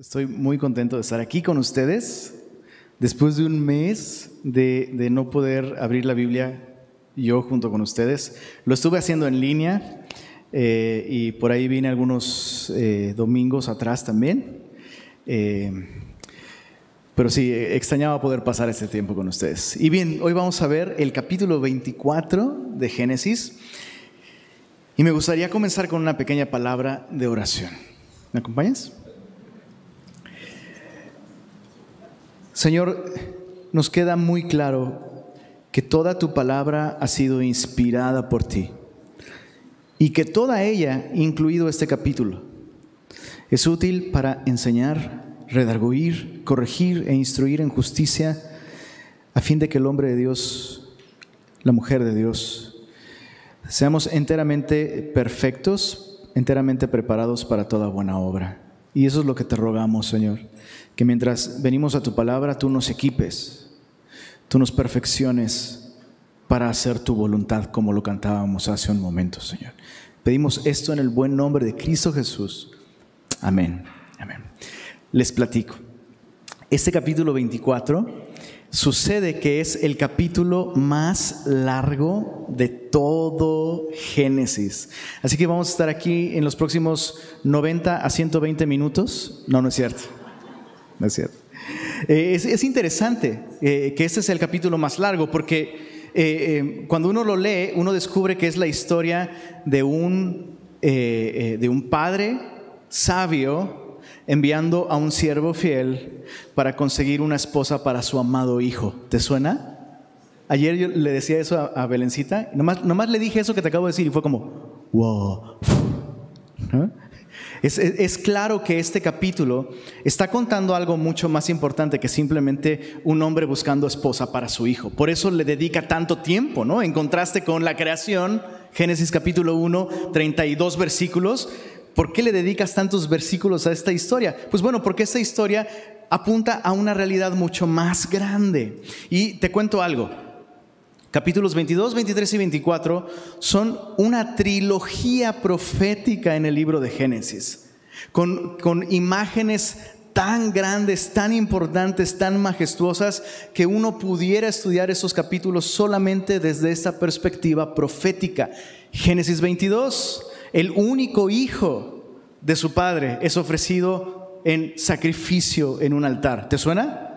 Estoy muy contento de estar aquí con ustedes. Después de un mes de, no poder abrir la Biblia yo junto con ustedes, lo estuve haciendo en línea eh, y por ahí vine algunos eh, domingos atrás también. Eh, pero sí, extrañaba poder pasar este tiempo con ustedes. Y bien, hoy vamos a ver el capítulo 24 de Génesis. Y me gustaría comenzar con una pequeña palabra de oración. ¿Me acompañas? Señor, nos queda muy claro que toda tu palabra ha sido inspirada por ti y que toda ella, incluido este capítulo, es útil para enseñar, redarguir, corregir e instruir en justicia a fin de que el hombre de Dios, la mujer de Dios, seamos enteramente perfectos, enteramente preparados para toda buena obra. Y eso es lo que te rogamos, Señor que mientras venimos a tu palabra, tú nos equipes, tú nos perfecciones para hacer tu voluntad como lo cantábamos hace un momento, Señor. Pedimos esto en el buen nombre de Cristo Jesús. Amén. Amén. Les platico. Este capítulo 24 sucede que es el capítulo más largo de todo Génesis. Así que vamos a estar aquí en los próximos 90 a 120 minutos. No, no es cierto. ¿No es cierto? Eh, es, interesante eh, que este es el capítulo más largo porque eh, cuando uno lo lee, uno descubre que es la historia de un, de un padre sabio enviando a un siervo fiel para conseguir una esposa para su amado hijo. ¿Te suena? Ayer yo le decía eso a, Belencita, nomás, nomás le dije eso que te acabo de decir y fue como, wow. Es, claro que este capítulo está contando algo mucho más importante que simplemente un hombre buscando esposa para su hijo. Por eso le dedica tanto tiempo, ¿no? En contraste con la creación, Génesis capítulo 1, 32 versículos. ¿Por qué le dedicas tantos versículos a esta historia? Pues bueno, porque esta historia apunta a una realidad mucho más grande. Y te cuento algo. Capítulos 22, 23 y 24 son una trilogía profética en el libro de Génesis, con, con imágenes tan grandes, tan importantes, tan majestuosas, que uno pudiera estudiar esos capítulos solamente desde esta perspectiva profética. Génesis 22, el único hijo de su padre es ofrecido en sacrificio en un altar. ¿Te suena?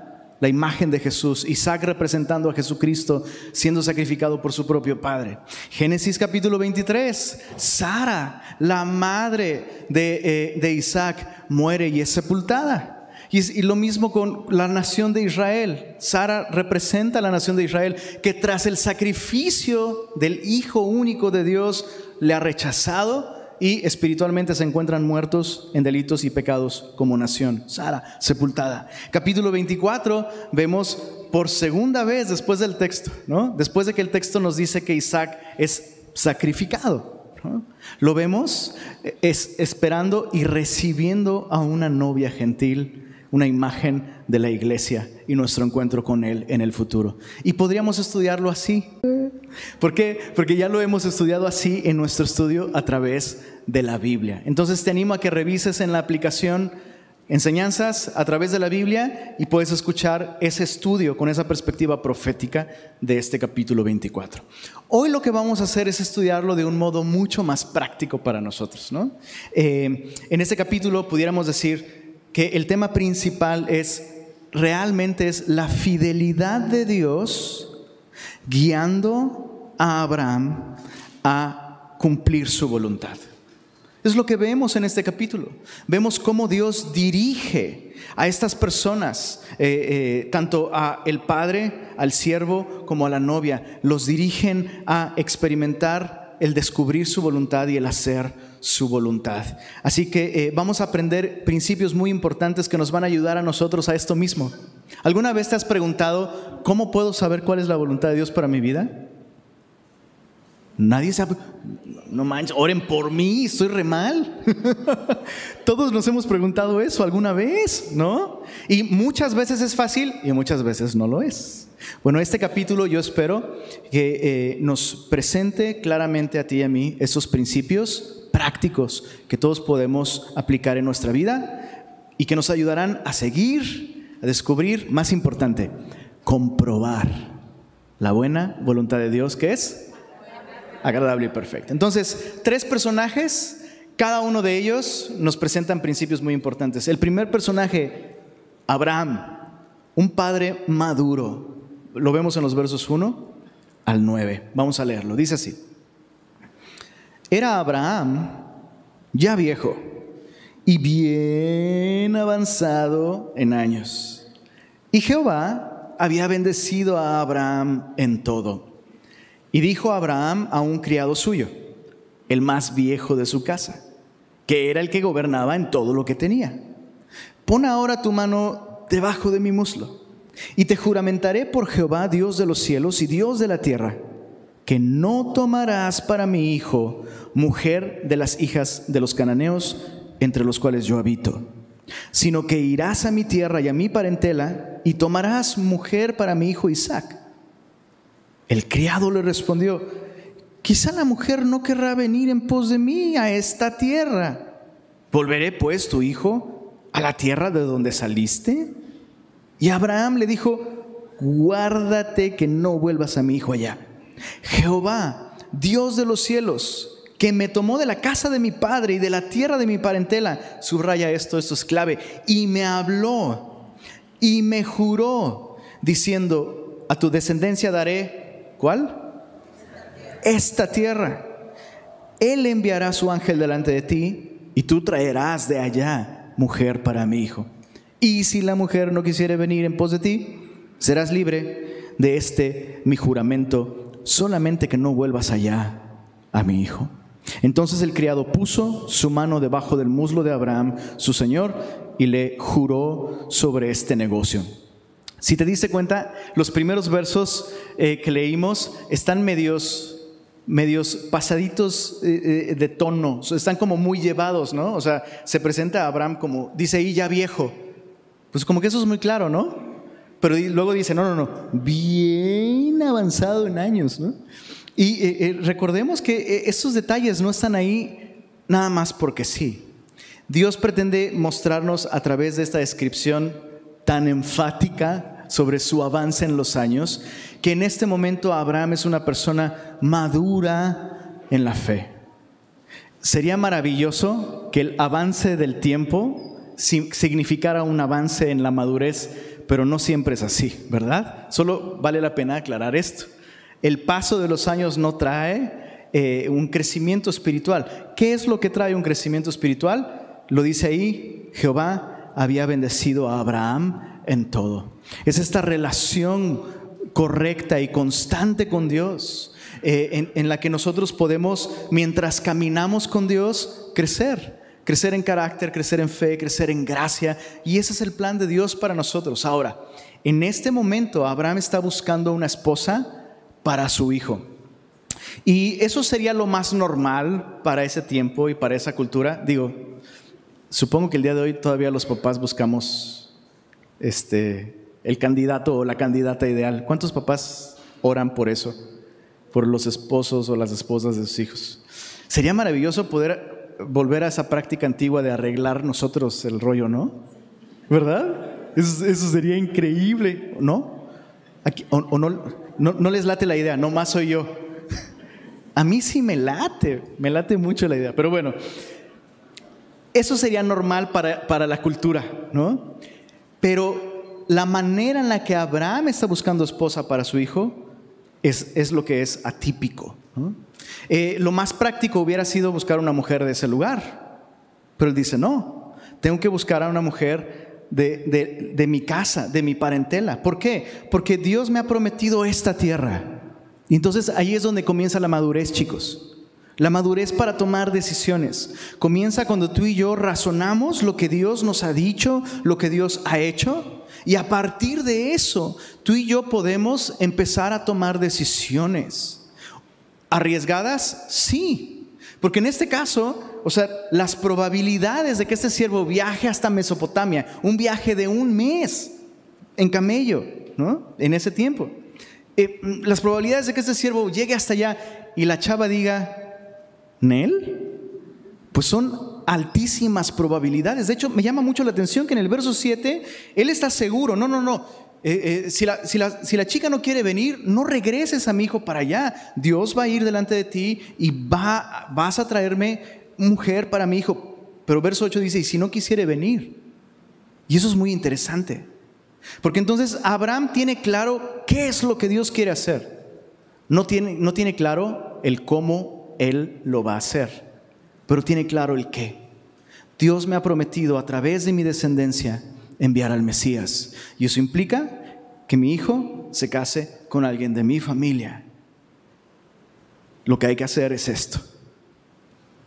La imagen de Jesús, Isaac representando a Jesucristo siendo sacrificado por su propio padre. Génesis capítulo 23, Sara, la madre de, eh, Isaac, muere y es sepultada. Y, lo mismo con la nación de Israel. Sara representa a la nación de Israel que tras el sacrificio del Hijo único de Dios le ha rechazado y espiritualmente se encuentran muertos en delitos y pecados como nación. Sara, sepultada. Capítulo 24, vemos por segunda vez después del texto, ¿no? Después de que el texto nos dice que Isaac es sacrificado. Lo vemos es esperando y recibiendo a una novia gentil una imagen de la iglesia y nuestro encuentro con Él en el futuro. Y podríamos estudiarlo así. ¿Por qué? Porque ya lo hemos estudiado así en nuestro estudio a través de la Biblia. Entonces te animo a que revises en la aplicación enseñanzas a través de la Biblia y puedes escuchar ese estudio con esa perspectiva profética de este capítulo 24. Hoy lo que vamos a hacer es estudiarlo de un modo mucho más práctico para nosotros. ¿no? Eh, en este capítulo pudiéramos decir, que el tema principal es realmente es la fidelidad de Dios guiando a Abraham a cumplir su voluntad. Es lo que vemos en este capítulo. Vemos cómo Dios dirige a estas personas, eh, eh, tanto a el padre, al siervo, como a la novia. Los dirigen a experimentar el descubrir su voluntad y el hacer su voluntad. Así que eh, vamos a aprender principios muy importantes que nos van a ayudar a nosotros a esto mismo. ¿Alguna vez te has preguntado cómo puedo saber cuál es la voluntad de Dios para mi vida? Nadie sabe. No manches, oren por mí, estoy re mal. Todos nos hemos preguntado eso alguna vez, ¿no? Y muchas veces es fácil y muchas veces no lo es. Bueno, este capítulo yo espero que eh, nos presente claramente a ti y a mí esos principios prácticos que todos podemos aplicar en nuestra vida y que nos ayudarán a seguir, a descubrir, más importante, comprobar la buena voluntad de Dios que es agradable y perfecta. Entonces, tres personajes, cada uno de ellos nos presentan principios muy importantes. El primer personaje, Abraham, un padre maduro. Lo vemos en los versos 1 al 9. Vamos a leerlo. Dice así. Era Abraham ya viejo y bien avanzado en años. Y Jehová había bendecido a Abraham en todo. Y dijo Abraham a un criado suyo, el más viejo de su casa, que era el que gobernaba en todo lo que tenía. Pon ahora tu mano debajo de mi muslo, y te juramentaré por Jehová, Dios de los cielos y Dios de la tierra, que no tomarás para mi hijo mujer de las hijas de los cananeos entre los cuales yo habito, sino que irás a mi tierra y a mi parentela y tomarás mujer para mi hijo Isaac. El criado le respondió, quizá la mujer no querrá venir en pos de mí a esta tierra. ¿Volveré pues tu hijo a la tierra de donde saliste? Y Abraham le dijo, guárdate que no vuelvas a mi hijo allá. Jehová, Dios de los cielos, que me tomó de la casa de mi padre y de la tierra de mi parentela, subraya esto, esto es clave, y me habló y me juró, diciendo, a tu descendencia daré, ¿cuál? Esta tierra. Él enviará su ángel delante de ti y tú traerás de allá mujer para mi hijo. Y si la mujer no quisiere venir en pos de ti, serás libre de este mi juramento, solamente que no vuelvas allá a mi hijo. Entonces el criado puso su mano debajo del muslo de Abraham, su señor, y le juró sobre este negocio. Si te diste cuenta, los primeros versos eh, que leímos están medios, medios pasaditos eh, eh, de tono, están como muy llevados, ¿no? O sea, se presenta a Abraham como, dice ahí ya viejo. Pues como que eso es muy claro, ¿no? Pero luego dice, no, no, no, bien avanzado en años, ¿no? Y eh, eh, recordemos que eh, esos detalles no están ahí nada más porque sí. Dios pretende mostrarnos a través de esta descripción tan enfática sobre su avance en los años, que en este momento Abraham es una persona madura en la fe. Sería maravilloso que el avance del tiempo significara un avance en la madurez, pero no siempre es así, ¿verdad? Solo vale la pena aclarar esto. El paso de los años no trae eh, un crecimiento espiritual. ¿Qué es lo que trae un crecimiento espiritual? Lo dice ahí, Jehová había bendecido a Abraham en todo. Es esta relación correcta y constante con Dios, eh, en, la que nosotros podemos, mientras caminamos con Dios, crecer crecer en carácter, crecer en fe, crecer en gracia. Y ese es el plan de Dios para nosotros. Ahora, en este momento Abraham está buscando una esposa para su hijo. Y eso sería lo más normal para ese tiempo y para esa cultura. Digo, supongo que el día de hoy todavía los papás buscamos este, el candidato o la candidata ideal. ¿Cuántos papás oran por eso? Por los esposos o las esposas de sus hijos. Sería maravilloso poder volver a esa práctica antigua de arreglar nosotros el rollo, ¿no? ¿Verdad? Eso, sería increíble, ¿no? Aquí, o no, no, les late la idea, no más soy yo. A mí sí me late, me late mucho la idea, pero bueno, eso sería normal para, para la cultura, ¿no? Pero la manera en la que Abraham está buscando esposa para su hijo es, es lo que es atípico. Eh, lo más práctico hubiera sido buscar una mujer de ese lugar, pero él dice, no, tengo que buscar a una mujer de, mi casa, de mi parentela. ¿Por qué? Porque Dios me ha prometido esta tierra. Y entonces ahí es donde comienza la madurez, chicos. La madurez para tomar decisiones. Comienza cuando tú y yo razonamos lo que Dios nos ha dicho, lo que Dios ha hecho. Y a partir de eso, tú y yo podemos empezar a tomar decisiones. ¿Arriesgadas? Sí. Porque en este caso, o sea, las probabilidades de que este siervo viaje hasta Mesopotamia, un viaje de un mes en camello, ¿no? En ese tiempo. Eh, las probabilidades de que este siervo llegue hasta allá y la chava diga, Nel, pues son altísimas probabilidades. De hecho, me llama mucho la atención que en el verso 7, él está seguro, no, no, no, eh, eh, si, la, chica no quiere venir, no regreses a mi hijo para allá. Dios va a ir delante de ti y va, vas a traerme mujer para mi hijo. Pero verso 8 dice, y si no quisiere venir. Y eso es muy interesante. Porque entonces Abraham tiene claro qué es lo que Dios quiere hacer. No tiene, no tiene claro el cómo Él lo va a hacer, pero tiene claro el qué. Dios me ha prometido a través de mi descendencia enviar al Mesías. Y eso implica que mi hijo se case con alguien de mi familia. Lo que hay que hacer es esto.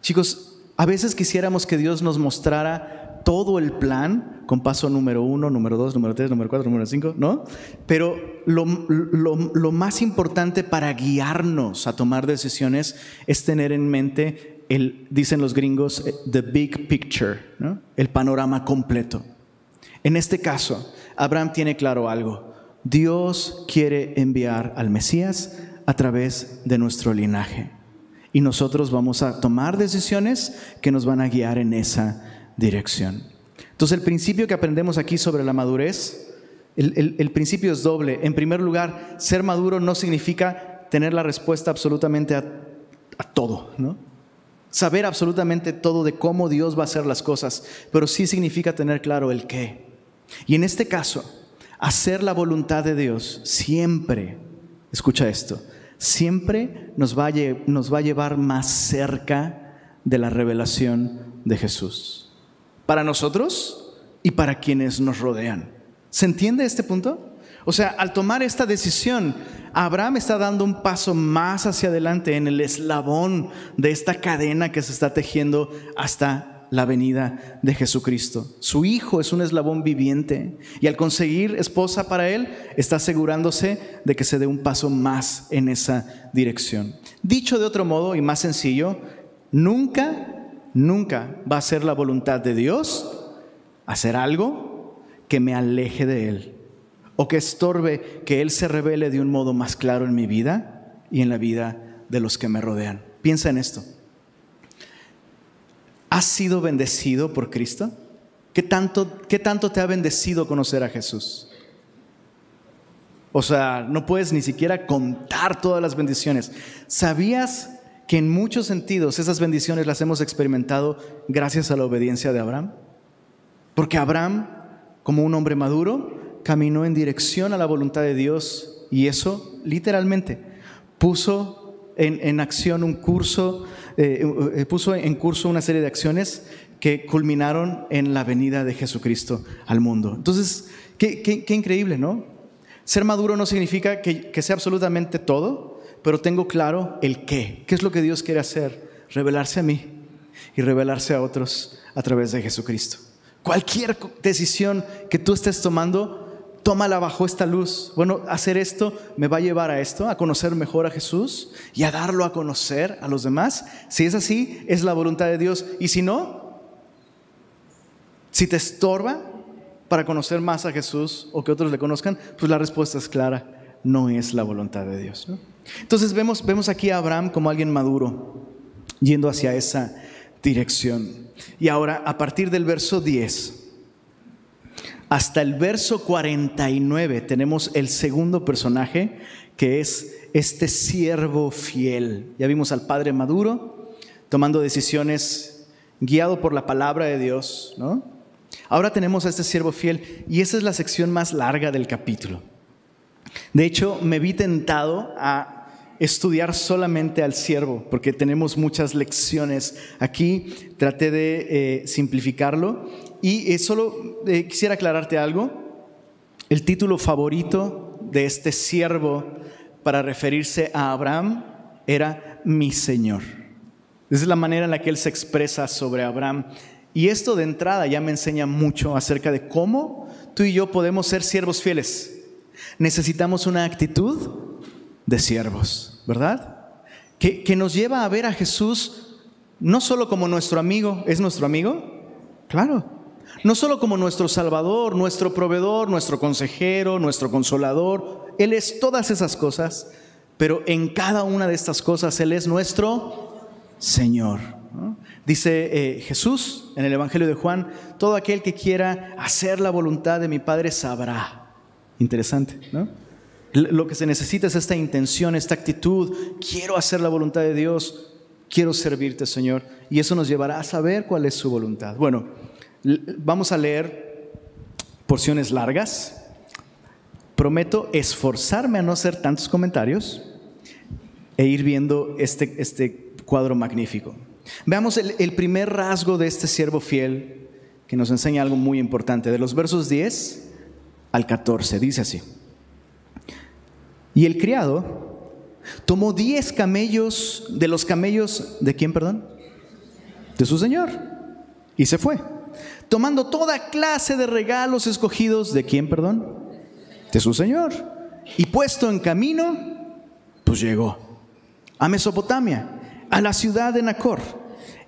Chicos, a veces quisiéramos que Dios nos mostrara todo el plan con paso número uno, número dos, número tres, número cuatro, número cinco, ¿no? Pero lo, lo más importante para guiarnos a tomar decisiones es tener en mente el, dicen los gringos, the big picture, ¿no? el panorama completo. En este caso, Abraham tiene claro algo. Dios quiere enviar al Mesías a través de nuestro linaje. Y nosotros vamos a tomar decisiones que nos van a guiar en esa dirección. Entonces el principio que aprendemos aquí sobre la madurez, el, principio es doble. En primer lugar, ser maduro no significa tener la respuesta absolutamente a, a todo, ¿no? Saber absolutamente todo de cómo Dios va a hacer las cosas, pero sí significa tener claro el qué. Y en este caso, hacer la voluntad de Dios siempre, escucha esto, siempre nos va, a, llevar más cerca de la revelación de Jesús. Para nosotros y para quienes nos rodean. ¿Se entiende este punto? O sea, al tomar esta decisión, Abraham está dando un paso más hacia adelante en el eslabón de esta cadena que se está tejiendo hasta la venida de Jesucristo. Su hijo es un eslabón viviente y al conseguir esposa para él está asegurándose de que se dé un paso más en esa dirección. Dicho de otro modo y más sencillo, nunca, nunca va a ser la voluntad de Dios hacer algo que me aleje de Él o que estorbe que Él se revele de un modo más claro en mi vida y en la vida de los que me rodean. Piensa en esto. ¿Has sido bendecido por Cristo? ¿Qué tanto, ¿Qué tanto te ha bendecido conocer a Jesús? O sea, no puedes ni siquiera contar todas las bendiciones. ¿Sabías que en muchos sentidos esas bendiciones las hemos experimentado gracias a la obediencia de Abraham? Porque Abraham, como un hombre maduro, caminó en dirección a la voluntad de Dios y eso literalmente puso en, en acción un curso eh, eh, puso en curso una serie de acciones que culminaron en la venida de Jesucristo al mundo. Entonces, qué, increíble, ¿no? Ser maduro no significa que, que sea absolutamente todo, pero tengo claro el qué. ¿Qué es lo que Dios quiere hacer? Revelarse a mí y revelarse a otros a través de Jesucristo. Cualquier decisión que tú estés tomando, tómala bajo esta luz. Bueno, hacer esto me va a llevar a esto, a conocer mejor a Jesús y a darlo a conocer a los demás. Si es así, es la voluntad de Dios. Y si no, si te estorba para conocer más a Jesús o que otros le conozcan, pues la respuesta es clara, no es la voluntad de Dios. Entonces vemos, vemos aquí a Abraham como alguien maduro, yendo hacia esa dirección. Y ahora, a partir del verso 10, hasta el verso 49 tenemos el segundo personaje, que es este siervo fiel. Ya vimos al Padre Maduro tomando decisiones guiado por la palabra de Dios, ¿no? Ahora tenemos a este siervo fiel y esa es la sección más larga del capítulo. De hecho, me vi tentado a estudiar solamente al siervo, porque tenemos muchas lecciones aquí. Traté de eh, simplificarlo y eh, solo eh, quisiera aclararte algo. El título favorito de este siervo para referirse a Abraham era mi Señor. Esa es la manera en la que él se expresa sobre Abraham. Y esto de entrada ya me enseña mucho acerca de cómo tú y yo podemos ser siervos fieles. Necesitamos una actitud de siervos, ¿verdad? Que, que nos lleva a ver a Jesús no solo como nuestro amigo, ¿es nuestro amigo? Claro, no solo como nuestro Salvador, nuestro proveedor, nuestro consejero, nuestro consolador. Él es todas esas cosas, pero en cada una de estas cosas Él es nuestro Señor. Dice eh, Jesús en el Evangelio de Juan, todo aquel que quiera hacer la voluntad de mi Padre sabrá. Interesante, ¿no? Lo que se necesita es esta intención, esta actitud. Quiero hacer la voluntad de Dios, quiero servirte, Señor. Y eso nos llevará a saber cuál es su voluntad. Bueno, vamos a leer porciones largas. Prometo esforzarme a no hacer tantos comentarios e ir viendo este, este cuadro magnífico. Veamos el, primer rasgo de este siervo fiel que nos enseña algo muy importante. De los versos 10 al 14, dice así. Y el criado tomó diez camellos de los camellos de quién, perdón? De su señor. Y se fue. Tomando toda clase de regalos escogidos de quién, perdón? De su señor. Y puesto en camino, pues llegó a Mesopotamia, a la ciudad de Nacor,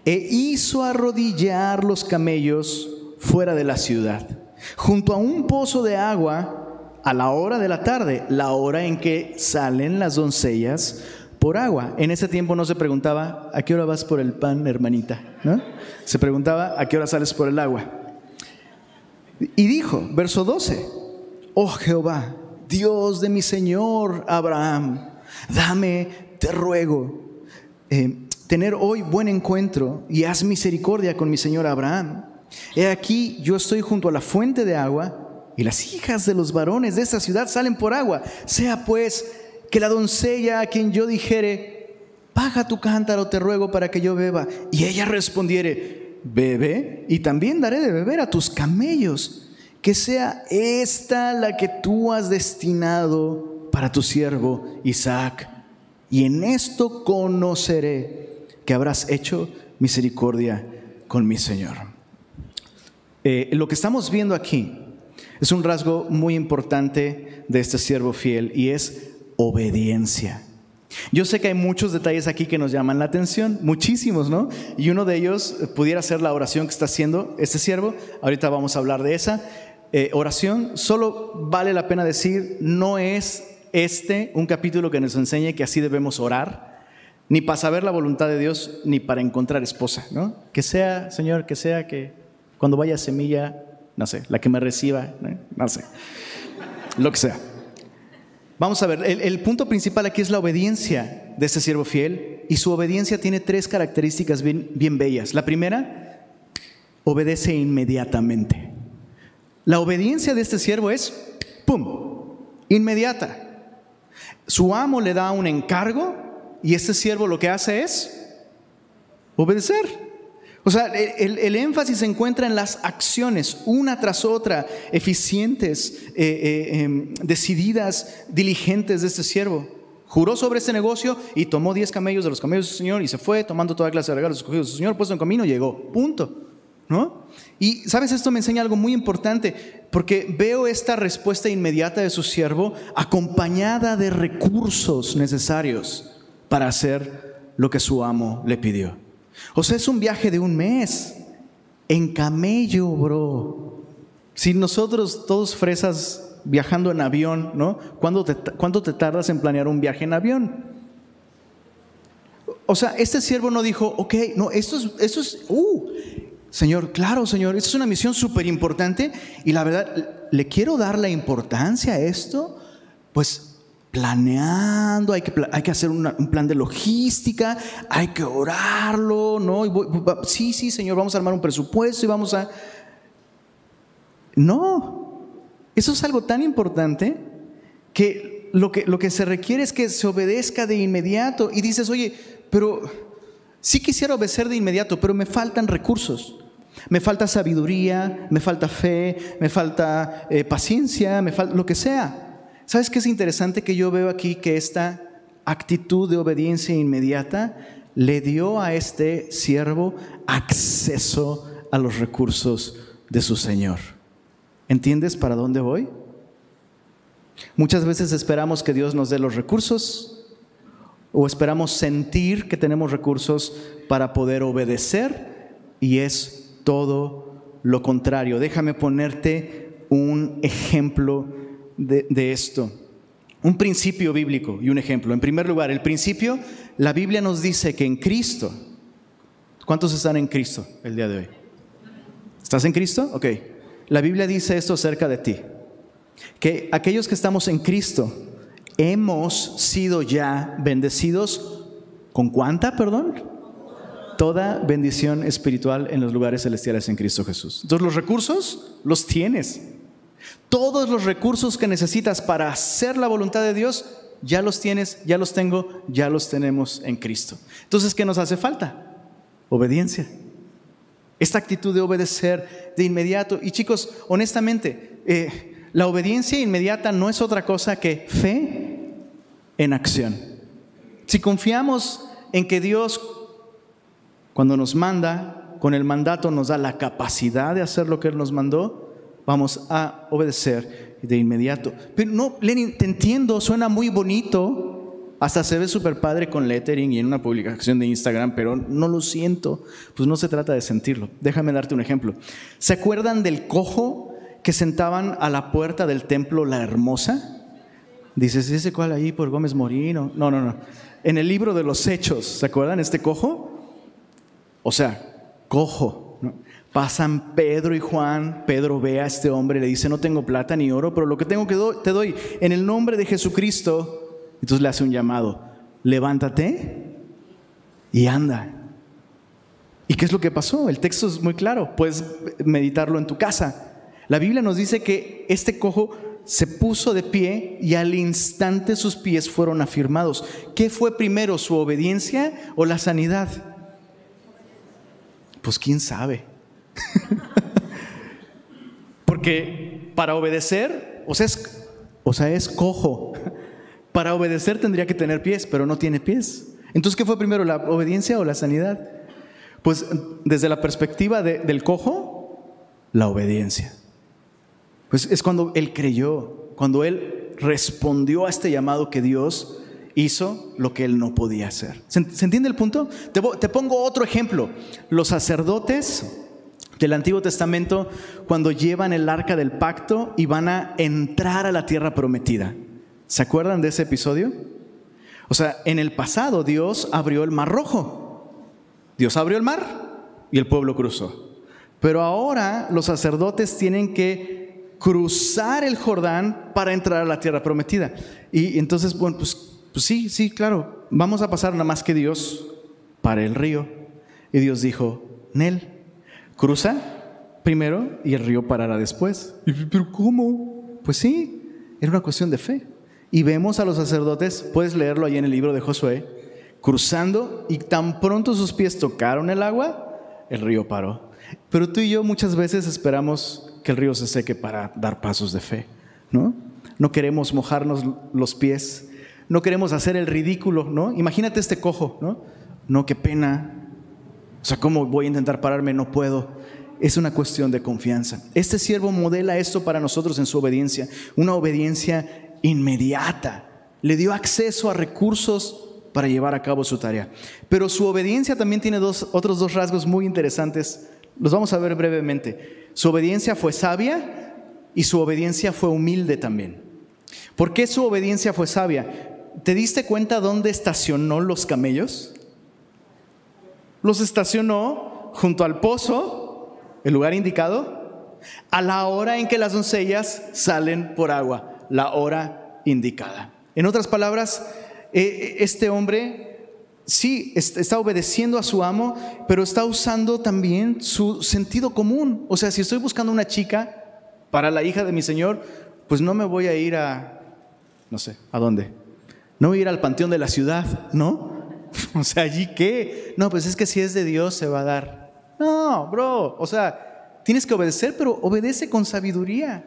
e hizo arrodillar los camellos fuera de la ciudad, junto a un pozo de agua a la hora de la tarde, la hora en que salen las doncellas por agua. En ese tiempo no se preguntaba, ¿a qué hora vas por el pan, hermanita? ¿No? Se preguntaba, ¿a qué hora sales por el agua? Y dijo, verso 12, oh Jehová, Dios de mi Señor Abraham, dame, te ruego, eh, tener hoy buen encuentro y haz misericordia con mi Señor Abraham. He aquí, yo estoy junto a la fuente de agua y las hijas de los varones de esta ciudad salen por agua. Sea pues que la doncella a quien yo dijere, paga tu cántaro, te ruego, para que yo beba. Y ella respondiere, bebe, y también daré de beber a tus camellos. Que sea esta la que tú has destinado para tu siervo Isaac. Y en esto conoceré que habrás hecho misericordia con mi Señor. Eh, lo que estamos viendo aquí es un rasgo muy importante de este siervo fiel y es obediencia. Yo sé que hay muchos detalles aquí que nos llaman la atención, muchísimos, ¿no? Y uno de ellos pudiera ser la oración que está haciendo este siervo. Ahorita vamos a hablar de esa. Eh, oración, solo vale la pena decir, no es este un capítulo que nos enseñe que así debemos orar, ni para saber la voluntad de Dios, ni para encontrar esposa, ¿no? Que sea, Señor, que sea que cuando vaya semilla no sé, la que me reciba, no sé, lo que sea. Vamos a ver, el, punto principal aquí es la obediencia de este siervo fiel y su obediencia tiene tres características bien, bien bellas. La primera, obedece inmediatamente. La obediencia de este siervo es, ¡pum!, inmediata. Su amo le da un encargo y este siervo lo que hace es obedecer. O sea, el, énfasis se encuentra en las acciones, una tras otra, eficientes, eh, eh, em, decididas, diligentes de este siervo. Juró sobre este negocio y tomó diez camellos de los camellos de su señor y se fue tomando toda clase de regalos escogidos de su señor, puesto en camino, llegó. Punto. ¿No? Y sabes, esto me enseña algo muy importante, porque veo esta respuesta inmediata de su siervo acompañada de recursos necesarios para hacer lo que su amo le pidió. O sea, es un viaje de un mes en camello, bro. Si nosotros todos fresas viajando en avión, ¿no? ¿Cuánto te, ¿Cuánto te tardas en planear un viaje en avión? O sea, este siervo no dijo, ok, no, esto es, esto es, uh, Señor, claro, Señor, esto es una misión súper importante y la verdad, ¿le quiero dar la importancia a esto? Pues planeando, hay que, hay que hacer un plan de logística, hay que orarlo, ¿no? sí, sí, Señor, vamos a armar un presupuesto y vamos a... No, eso es algo tan importante que lo que, lo que se requiere es que se obedezca de inmediato y dices, oye, pero sí quisiera obedecer de inmediato, pero me faltan recursos. Me falta sabiduría, me falta fe, me falta eh, paciencia, me falta lo que sea. ¿Sabes qué es interesante que yo veo aquí? Que esta actitud de obediencia inmediata le dio a este siervo acceso a los recursos de su Señor. ¿Entiendes para dónde voy? Muchas veces esperamos que Dios nos dé los recursos o esperamos sentir que tenemos recursos para poder obedecer y es todo lo contrario. Déjame ponerte un ejemplo de, esto. Un principio bíblico y un ejemplo. En primer lugar, el principio, la Biblia nos dice que en Cristo, ¿Cuántos están en Cristo el día de hoy? ¿Estás en Cristo? Ok. La Biblia dice esto acerca de ti. Que aquellos que estamos en Cristo hemos sido ya bendecidos con cuánta, perdón? Toda bendición espiritual en los lugares celestiales en Cristo Jesús. Entonces los recursos los tienes. Todos los recursos que necesitas para hacer la voluntad de Dios, ya los tienes, ya los tengo, ya los tenemos en Cristo. Entonces, ¿qué nos hace falta? Obediencia. Esta actitud de obedecer de inmediato. Y chicos, honestamente, eh, la obediencia inmediata no es otra cosa que fe en acción. Si confiamos en que Dios, cuando nos manda, con el mandato nos da la capacidad de hacer lo que Él nos mandó, vamos a obedecer de inmediato. Pero no, Lenin, te entiendo, suena muy bonito, hasta se ve súper padre con lettering y en una publicación de Instagram, pero no lo siento. Pues no se trata de sentirlo. Déjame darte un ejemplo. ¿Se acuerdan del cojo que sentaban a la puerta del templo La Hermosa? Dices, ¿ese cuál ahí por Gómez Morino? No, no, no. En el libro de los Hechos, ¿se acuerdan este cojo? O sea, cojo. Pasan Pedro y Juan, Pedro ve a este hombre, le dice, no tengo plata ni oro, pero lo que tengo que te doy en el nombre de Jesucristo, entonces le hace un llamado, levántate y anda. ¿Y qué es lo que pasó? El texto es muy claro, puedes meditarlo en tu casa. La Biblia nos dice que este cojo se puso de pie y al instante sus pies fueron afirmados. ¿Qué fue primero, su obediencia o la sanidad? Pues quién sabe. Porque para obedecer, o sea, es, o sea, es cojo. Para obedecer tendría que tener pies, pero no tiene pies. Entonces, ¿qué fue primero, la obediencia o la sanidad? Pues desde la perspectiva del cojo, la obediencia. Pues es cuando él creyó, cuando él respondió a este llamado que Dios hizo lo que él no podía hacer. ¿Se, entiende el punto? Te, te pongo otro ejemplo. Los sacerdotes del Antiguo Testamento, cuando llevan el arca del pacto y van a entrar a la tierra prometida. ¿Se acuerdan de ese episodio? O sea, en el pasado Dios abrió el mar rojo. Dios abrió el mar y el pueblo cruzó. Pero ahora los sacerdotes tienen que cruzar el Jordán para entrar a la tierra prometida. Y entonces, bueno, pues, pues sí, sí, claro, vamos a pasar nada más que Dios para el río. Y Dios dijo, Nel, cruza primero y el río parará después. ¿Pero cómo? Pues sí, era una cuestión de fe. Y vemos a los sacerdotes, puedes leerlo ahí en el libro de Josué, cruzando y tan pronto sus pies tocaron el agua, el río paró. Pero tú y yo muchas veces esperamos que el río se seque para dar pasos de fe, ¿no? No queremos mojarnos los pies, no queremos hacer el ridículo, ¿no? Imagínate este cojo, ¿no? No, qué pena. O sea, ¿cómo voy a intentar pararme? No puedo. Es una cuestión de confianza. Este siervo modela esto para nosotros en su obediencia, una obediencia inmediata. Le dio acceso a recursos para llevar a cabo su tarea. Pero su obediencia también tiene dos, otros dos rasgos muy interesantes. Los vamos a ver brevemente. Su obediencia fue sabia y su obediencia fue humilde también. ¿Por qué su obediencia fue sabia? ¿Te diste cuenta dónde estacionó los camellos? Los estacionó junto al pozo, el lugar indicado, a la hora en que las doncellas salen por agua la hora indicada. En otras palabras, eh, eh, este hombre sí está obedeciendo a su amo, pero está usando también su sentido común. O sea, si estoy buscando una chica para la hija de mi Señor, pues no me voy a ir a, no sé, ¿a dónde? No voy a ir al panteón de la ciudad, ¿no? O sea, ¿allí qué? No, pues es que si es de Dios se va a dar. No, bro, o sea, tienes que obedecer, pero obedece con sabiduría.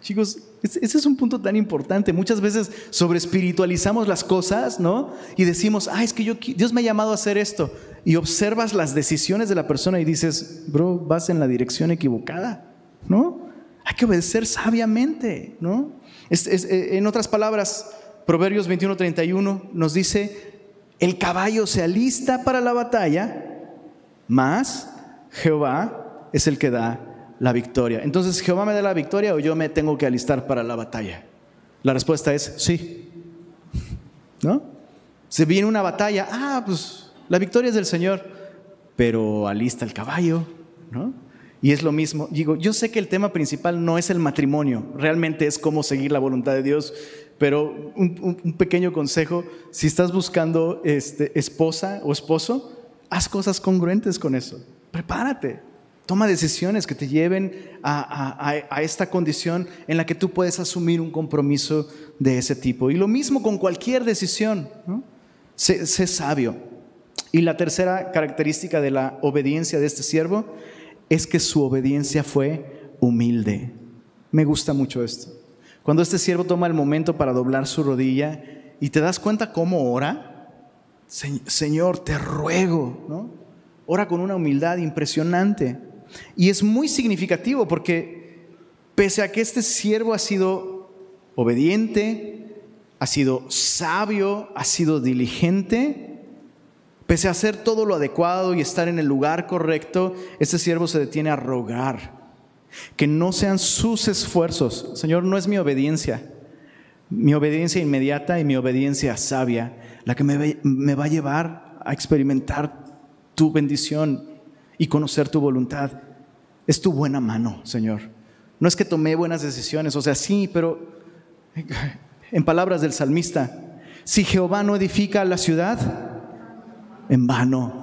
Chicos, ese es un punto tan importante. Muchas veces sobre espiritualizamos las cosas, ¿no? Y decimos, ah, es que yo, Dios me ha llamado a hacer esto. Y observas las decisiones de la persona y dices, bro, vas en la dirección equivocada, ¿no? Hay que obedecer sabiamente, ¿no? Eh, en otras palabras, Proverbios 21:31 nos dice, el caballo se alista para la batalla, mas Jehová es el que da la victoria. Entonces, ¿Jehová me da la victoria o yo me tengo que alistar para la batalla? La respuesta es sí. ¿No? Se viene una batalla, ah, pues la victoria es del Señor. pero alista el caballo, ¿no? Y es lo mismo. Digo, yo sé que el tema principal no es el matrimonio, realmente es cómo seguir la voluntad de Dios, pero un, pequeño consejo, si estás buscando este, esposa o esposo, haz cosas congruentes con eso. Prepárate. Toma decisiones que te lleven a, esta condición en la que tú puedes asumir un compromiso de ese tipo. Y lo mismo con cualquier decisión. Sé, sé sabio. Y la tercera característica de la obediencia de este siervo es que su obediencia fue humilde. Me gusta mucho esto. Cuando este siervo toma el momento para doblar su rodilla y te das cuenta cómo ora, Señor, te ruego, ¿no? Ora con una humildad impresionante. Y es muy significativo porque pese a que este siervo ha sido obediente, ha sido sabio, ha sido diligente, pese a hacer todo lo adecuado y estar en el lugar correcto, este siervo se detiene a rogar que no sean sus esfuerzos. Señor, no es mi obediencia, mi obediencia inmediata y mi obediencia sabia, la que me, va a llevar a experimentar tu bendición y conocer tu voluntad. Es tu buena mano, Señor. No es que tomé buenas decisiones, o sea, sí, pero en palabras del salmista, si Jehová no edifica la ciudad, en vano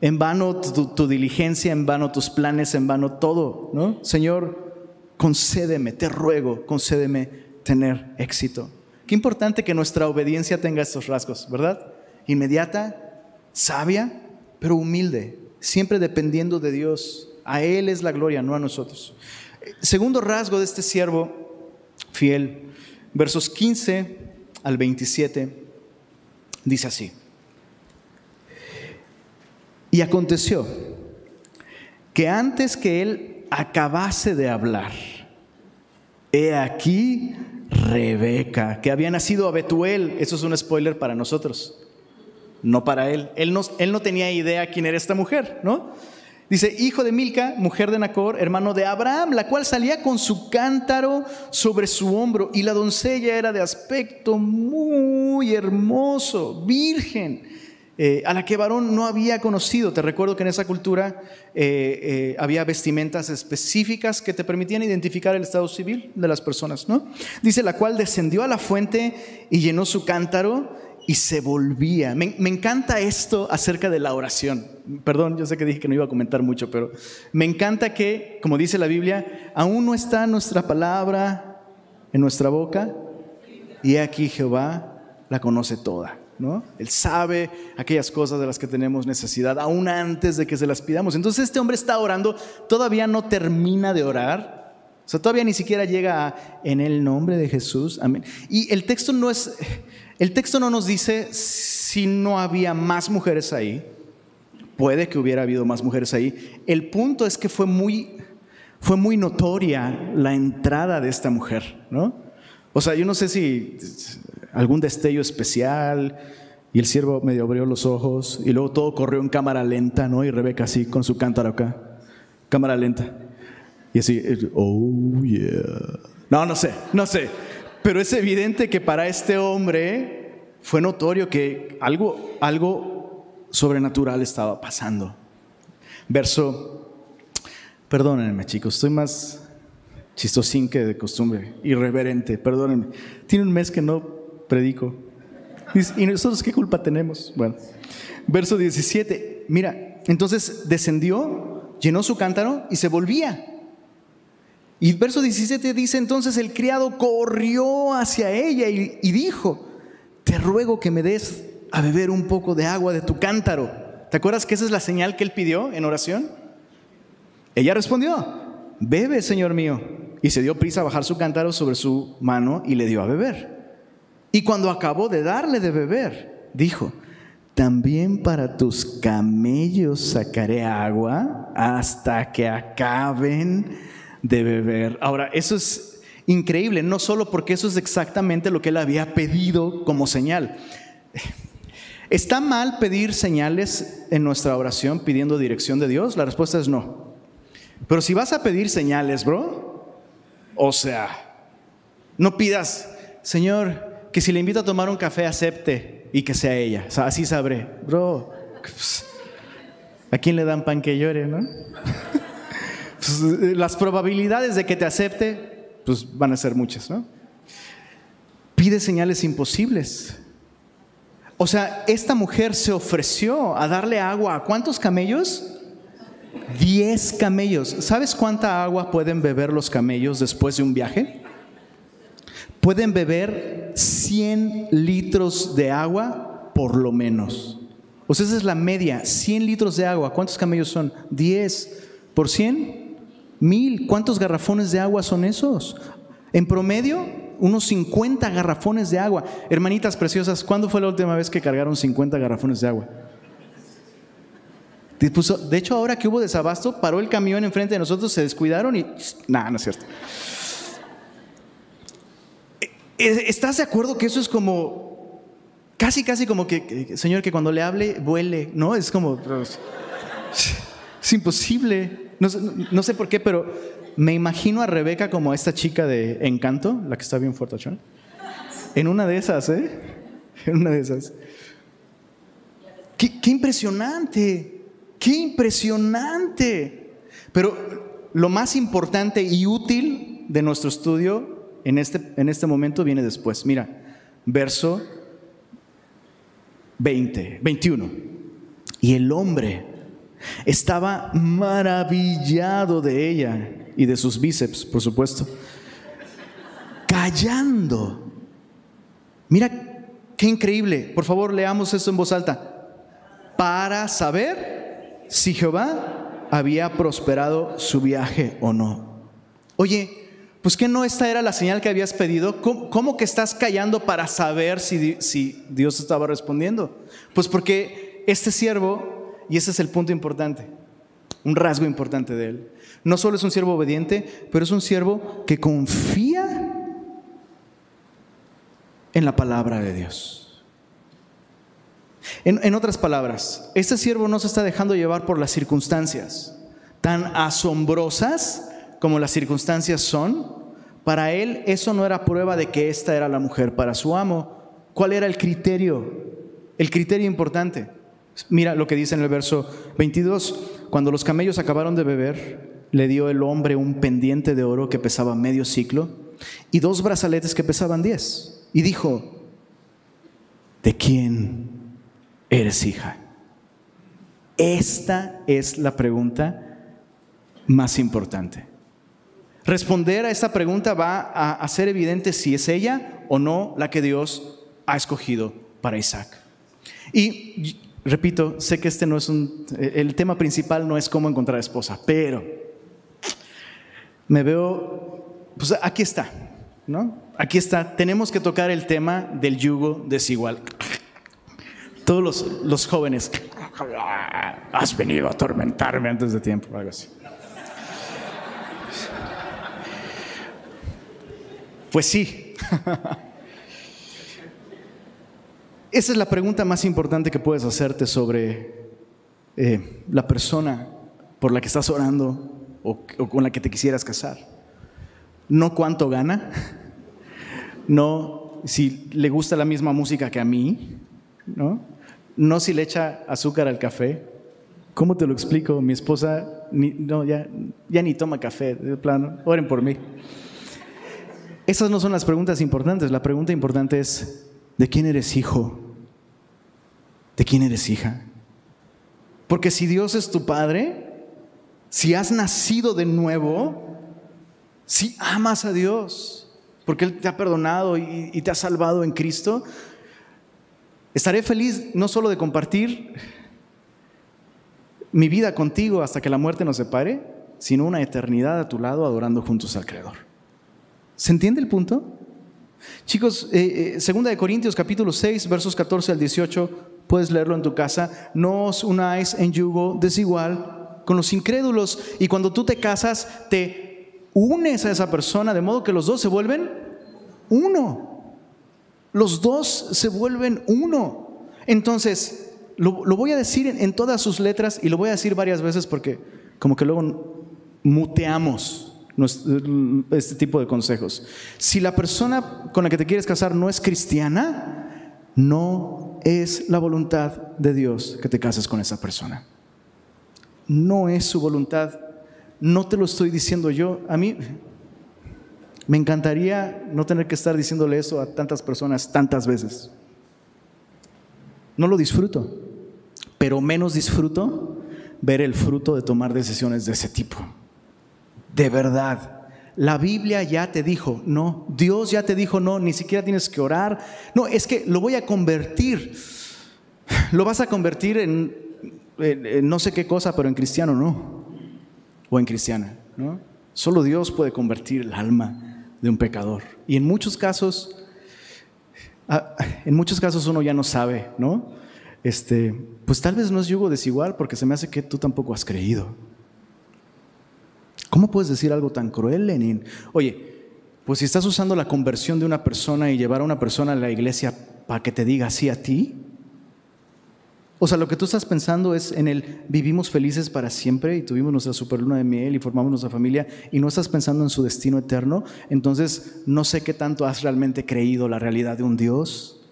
en vano tu, diligencia, en vano tus planes, en vano todo, ¿no? Señor, concédeme, te ruego, concédeme tener éxito. Qué importante que nuestra obediencia tenga estos rasgos, ¿verdad? Inmediata, sabia, pero humilde, siempre dependiendo de Dios. A Él es la gloria, no a nosotros. Segundo rasgo de este siervo fiel, versos 15 al 27, dice así. Y aconteció que antes que él acabase de hablar, he aquí Rebeca, que había nacido a Betuel, eso es un spoiler para nosotros, no para él. Él no, tenía idea quién era esta mujer, ¿no? Dice, hijo de Milca, mujer de Nacor, hermano de Abraham, la cual salía con su cántaro sobre su hombro, y la doncella era de aspecto muy hermoso, virgen eh, a la que varón no había conocido. Te recuerdo que en esa cultura eh, eh, había vestimentas específicas que te permitían identificar el estado civil de las personas, ¿no? Dice, la cual descendió a la fuente y llenó su cántaro y se volvía. Me, me, encanta esto acerca de la oración. Perdón, yo sé que dije que no iba a comentar mucho, pero me encanta que, como dice la Biblia, aún no está nuestra palabra en nuestra boca y aquí Jehová la conoce toda. Él sabe aquellas cosas de las que tenemos necesidad, aún antes de que se las pidamos. Entonces este hombre está orando, todavía no termina de orar, o sea, todavía ni siquiera llega a, en el nombre de Jesús, amén. Y el texto no es, el texto no nos dice si no había más mujeres ahí, puede que hubiera habido más mujeres ahí. El punto es que fue muy, fue muy notoria la entrada de esta mujer, ¿no? O sea, yo no sé si algún destello especial y el siervo medio abrió los ojos y luego todo corrió en cámara lenta, ¿no? Y Rebeca así con su cántaro acá, cámara lenta. Y así, oh yeah. No, no sé, no sé. Pero es evidente que para este hombre fue notorio que algo, algo sobrenatural estaba pasando. Verso, perdónenme chicos, estoy más chistosín que de costumbre, irreverente, perdónenme. Tiene un mes que no predico. ¿Y nosotros qué culpa tenemos? Bueno, verso 17, mira, entonces descendió, llenó su cántaro y se volvía. Y verso 17 dice, entonces el criado corrió hacia ella y, y dijo, te ruego que me des a beber un poco de agua de tu cántaro. ¿Te acuerdas que esa es la señal que él pidió en oración? Ella respondió, bebe, Señor mío. Y se dio prisa a bajar su cántaro sobre su mano y le dio a beber. Y cuando acabó de darle de beber, dijo, también para tus camellos sacaré agua hasta que acaben de beber. Ahora, eso es increíble, no solo porque eso es exactamente lo que él había pedido como señal. ¿Está mal pedir señales en nuestra oración pidiendo dirección de Dios? La respuesta es no. Pero si vas a pedir señales, bro, o sea, no pidas, Señor, que si le invito a tomar un café acepte y que sea ella. así sabré. Bro, ¿A quién le dan pan que llore, no? Pues, eh, las probabilidades de que te acepte, pues van a ser muchas, ¿no? Pide señales imposibles. O sea, esta mujer se ofreció a darle agua a cuántos camellos? Diez camellos. ¿Sabes cuánta agua pueden beber los camellos después de un viaje? Pueden beber 100 litros de agua por lo menos. O sea, esa es la media, 100 litros de agua. ¿Cuántos camellos son? 10 por 100, mil. ¿Cuántos garrafones de agua son esos? En promedio, unos 50 garrafones de agua. Hermanitas preciosas, ¿cuándo fue la última vez que cargaron 50 garrafones de agua? De hecho, ahora que hubo desabasto, paró el camión enfrente de nosotros, se descuidaron y... Nada, no es cierto. ¿Estás de acuerdo que eso es como, casi, casi como que, Señor, que cuando le hable, vuele, ¿no? Es como, es imposible. No, sé por qué, pero me imagino a Rebeca como esta chica de Encanto, la que está bien fuerte, En una de esas, ¿eh? En una de esas. qué impresionante, qué impresionante. Pero lo más importante y útil de nuestro estudio en este, en este momento viene después. Mira, verso 20, 21. Y el hombre estaba maravillado de ella y de sus bíceps, por supuesto, callando. Mira qué increíble. Por favor, leamos esto en voz alta. Para saber si Jehová había prosperado su viaje o no. Oye, pues que no esta era la señal que habías pedido. ¿Cómo, que estás callando para saber si, si, Dios estaba respondiendo? Pues porque este siervo, y ese es el punto importante, un rasgo importante de él, no solo es un siervo obediente, pero es un siervo que confía en la palabra de Dios. En, en otras palabras, este siervo no se está dejando llevar por las circunstancias tan asombrosas como las circunstancias son, para él eso no era prueba de que esta era la mujer para su amo. ¿Cuál era el criterio? El criterio importante. Mira lo que dice en el verso 22. Cuando los camellos acabaron de beber, le dio el hombre un pendiente de oro que pesaba medio ciclo y dos brazaletes que pesaban diez. Y dijo, ¿de quién eres hija? Esta es la pregunta más importante. Responder a esta pregunta va a hacer evidente si es ella o no la que Dios ha escogido para Isaac. Y repito, sé que este no es un, el tema principal no es cómo encontrar esposa, pero me veo, pues aquí está, ¿no? Aquí está, tenemos que tocar el tema del yugo desigual. Todos los, los jóvenes, has venido a atormentarme antes de tiempo, algo así. Pues sí. Esa es la pregunta más importante que puedes hacerte sobre eh, la persona por la que estás orando o, con la que te quisieras casar. No cuánto gana, no si le gusta la misma música que a mí, ¿no? No si le echa azúcar al café. ¿Cómo te lo explico? Mi esposa no, ya, ya ni toma café, de plano. Oren por mí. Esas no son las preguntas importantes. La pregunta importante es, ¿de quién eres hijo? ¿De quién eres hija? Porque si Dios es tu Padre, si has nacido de nuevo, si amas a Dios, porque Él te ha perdonado y, te ha salvado en Cristo, estaré feliz no solo de compartir mi vida contigo hasta que la muerte nos separe, sino una eternidad a tu lado adorando juntos al Creador. ¿Se entiende el punto? Chicos, eh, eh, segunda de Corintios capítulo 6, versos 14 al 18, puedes leerlo en tu casa. No os unáis en yugo desigual con los incrédulos. Y cuando tú te casas, te unes a esa persona de modo que los dos se vuelven uno. Los dos se vuelven uno. Entonces, lo, voy a decir en todas sus letras y lo voy a decir varias veces porque como que luego muteamos este tipo de consejos. Si la persona con la que te quieres casar no es cristiana, no es la voluntad de Dios que te cases con esa persona. no es su voluntad. No te lo estoy diciendo yo. A mí me encantaría no tener que estar diciéndole eso a tantas personas tantas veces. No lo disfruto, pero menos disfruto ver el fruto de tomar decisiones de ese tipo. De verdad. La Biblia ya te dijo, no, Dios ya te dijo, no, ni siquiera tienes que orar. No, es que lo voy a convertir. Lo vas a convertir en, no sé qué cosa, pero en cristiano no. O en cristiana, ¿no? Solo Dios puede convertir el alma de un pecador. Y en muchos casos, ah, en muchos casos uno ya no sabe, ¿no? Este, pues tal vez no es yugo desigual porque se me hace que tú tampoco has creído. ¿Cómo puedes decir algo tan cruel, Lenin? Oye, pues si estás usando la conversión de una persona y llevar a una persona a la iglesia para que te diga así a ti, o sea, lo que tú estás pensando es en el vivimos felices para siempre y tuvimos nuestra superluna de miel y formamos nuestra familia y no estás pensando en su destino eterno, entonces no sé qué tanto has realmente creído la realidad de un Dios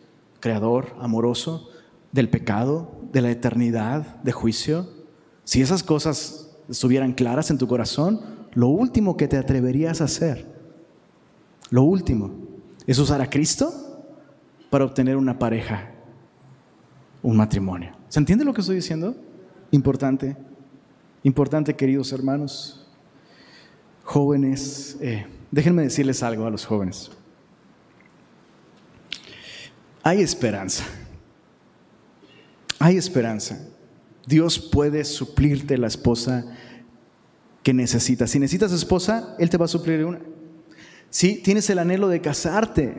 creador, amoroso, del pecado, de la eternidad, de juicio. Si esas cosas estuvieran claras en tu corazón, lo último que te atreverías a hacer, lo último, es usar a Cristo para obtener una pareja, un matrimonio. ¿Se entiende lo que estoy diciendo? Importante, importante queridos hermanos, jóvenes, eh, déjenme decirles algo a los jóvenes. Hay esperanza, hay esperanza. Dios puede suplirte la esposa que necesitas. Si necesitas esposa, Él te va a suplir una. Si tienes el anhelo de casarte,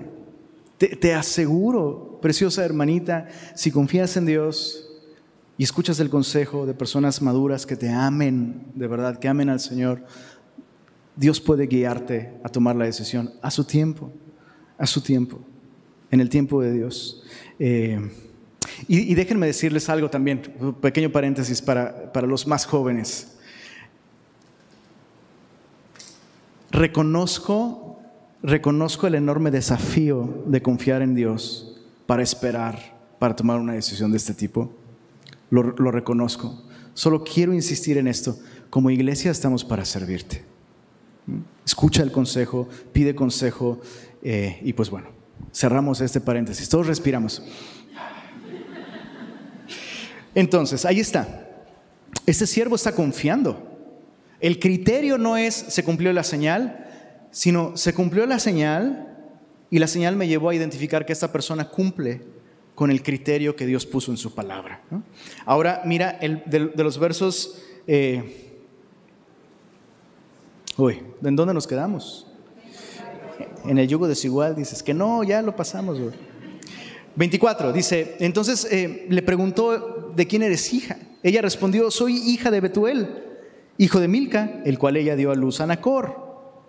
te, aseguro, preciosa hermanita, si confías en Dios y escuchas el consejo de personas maduras que te amen, de verdad, que amen al Señor, Dios puede guiarte a tomar la decisión a su tiempo, a su tiempo, en el tiempo de Dios. Eh, y, déjenme decirles algo también, un pequeño paréntesis para, para los más jóvenes. Reconozco, reconozco el enorme desafío de confiar en Dios para esperar, para tomar una decisión de este tipo. Lo, reconozco. Solo quiero insistir en esto. Como iglesia estamos para servirte. Escucha el consejo, pide consejo eh, y pues bueno, cerramos este paréntesis. Todos respiramos. Entonces, ahí está. Este siervo está confiando. El criterio no es se cumplió la señal, sino se cumplió la señal y la señal me llevó a identificar que esta persona cumple con el criterio que Dios puso en su palabra. Ahora, mira, el, de, los versos... Eh, uy, ¿en dónde nos quedamos? En el yugo desigual dices que no, ya lo pasamos. 24, dice, entonces eh, le preguntó, ¿de quién eres hija? Ella respondió, soy hija de Betuel, hijo de Milca, el cual ella dio a luz a Nacor.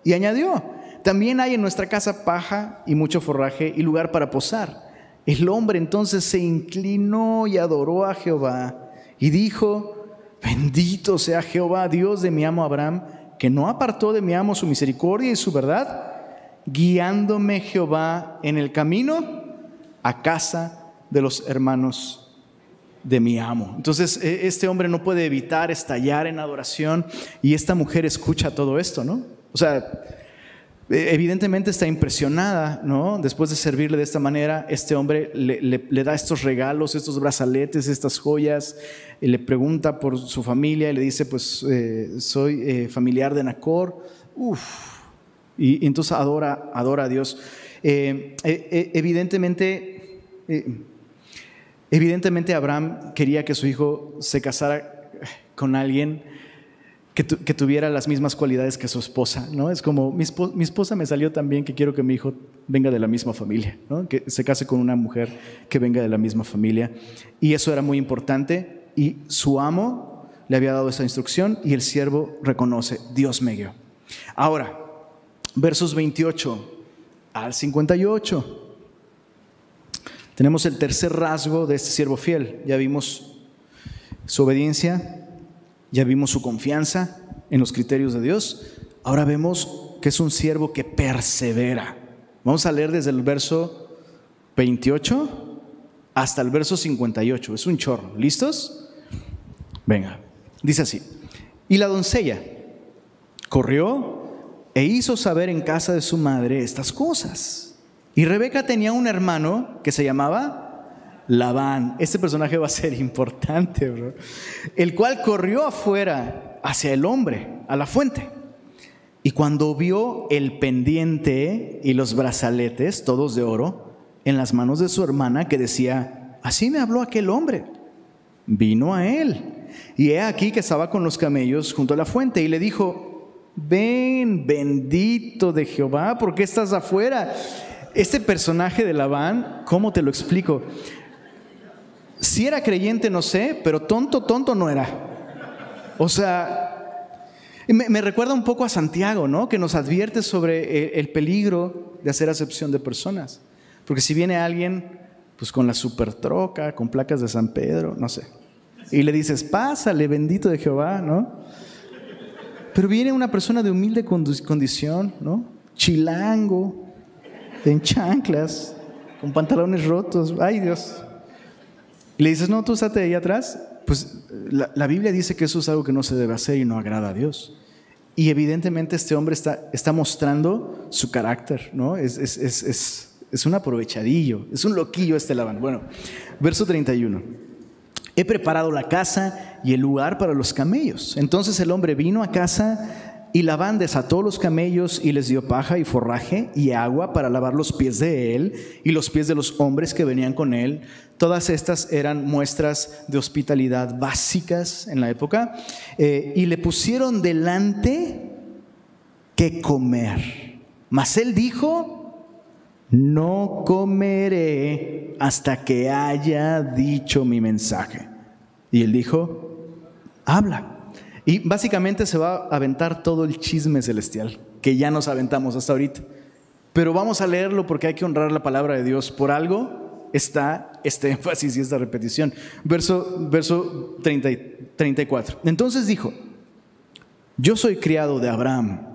Y añadió, también hay en nuestra casa paja y mucho forraje y lugar para posar. El hombre entonces se inclinó y adoró a Jehová y dijo, bendito sea Jehová, Dios de mi amo Abraham, que no apartó de mi amo su misericordia y su verdad, guiándome Jehová en el camino a casa de los hermanos de mi amo. Entonces, e, este hombre no puede evitar estallar en adoración y esta mujer escucha todo esto, ¿no? O sea, e, evidentemente está impresionada, ¿no? Después de servirle de esta manera, este hombre le, da estos regalos, estos brazaletes, estas joyas, y le pregunta por su familia y le dice, pues eh, soy eh, familiar de Nacor, Uf. Y, entonces adora, adora a Dios. Eh, evidentemente eh, evidentemente Abraham quería que su hijo se casara con alguien que, tuviera las mismas cualidades que su esposa, ¿no? Es como, mi, esposa me salió también que quiero que mi hijo venga de la misma familia, que se case con una mujer que venga de la misma familia. Y eso era muy importante y su amo le había dado esa instrucción y el siervo reconoce, Dios me guió. Ahora, versos 28 al 58. Tenemos el tercer rasgo de este siervo fiel. Ya vimos su obediencia, ya vimos su confianza en los criterios de Dios. Ahora vemos que es un siervo que persevera. Vamos a leer desde el verso 28 hasta el verso 58. Es un chorro. ¿Listos? Venga. Dice así. Y la doncella corrió e hizo saber en casa de su madre estas cosas. Y Rebeca tenía un hermano que se llamaba Labán. Este personaje va a ser importante. El cual corrió afuera hacia el hombre, a la fuente. Y cuando vio el pendiente y los brazaletes, todos de oro, en las manos de su hermana, que decía, así me habló aquel hombre, vino a él. Y he aquí que estaba con los camellos junto a la fuente y le dijo, ven, bendito de Jehová, ¿por qué estás afuera? Este personaje de Labán, ¿cómo te lo explico? Si era creyente, no sé, pero tonto, tonto no era. O sea, me, recuerda un poco a Santiago, ¿no? Que nos advierte sobre el, el peligro de hacer acepción de personas. Porque si viene alguien, pues con la super troca, con placas de San Pedro, no sé, y le dices, pásale, bendito de Jehová, ¿no? Pero viene una persona de humilde condición, ¿no? Chilango, en chanclas, con pantalones rotos, ay Dios. Y le dices, no, tú estate ahí atrás. Pues la, Biblia dice que eso es algo que no se debe hacer y no agrada a Dios. Y evidentemente este hombre está, mostrando su carácter, ¿no? Es, un aprovechadillo, es un loquillo este Labán. Bueno, verso 31. He preparado la casa y el lugar para los camellos. Entonces el hombre vino a casa y Labán desató los camellos y les dio paja y forraje y agua para lavar los pies de él y los pies de los hombres que venían con él. Todas estas eran muestras de hospitalidad básicas en la época. Eh, y le pusieron delante que comer. Mas él dijo, no comeré hasta que haya dicho mi mensaje. Y él dijo, habla. Y básicamente se va a aventar todo el chisme celestial, que ya nos aventamos hasta ahorita. Pero vamos a leerlo porque hay que honrar la palabra de Dios. Por algo está este énfasis y esta repetición. Verso, verso 34. Entonces dijo, yo soy criado de Abraham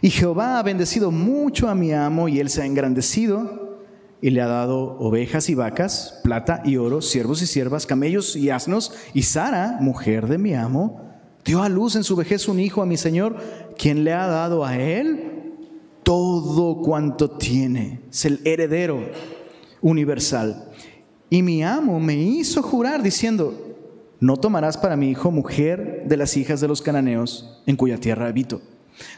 y Jehová ha bendecido mucho a mi amo y él se ha engrandecido y le ha dado ovejas y vacas, plata y oro, siervos y siervas, camellos y asnos. Y Sara, mujer de mi amo, dio a luz en su vejez un hijo a mi Señor, quien le ha dado a él todo cuanto tiene. Es el heredero universal. Y mi amo me hizo jurar diciendo, no tomarás para mi hijo mujer de las hijas de los cananeos en cuya tierra habito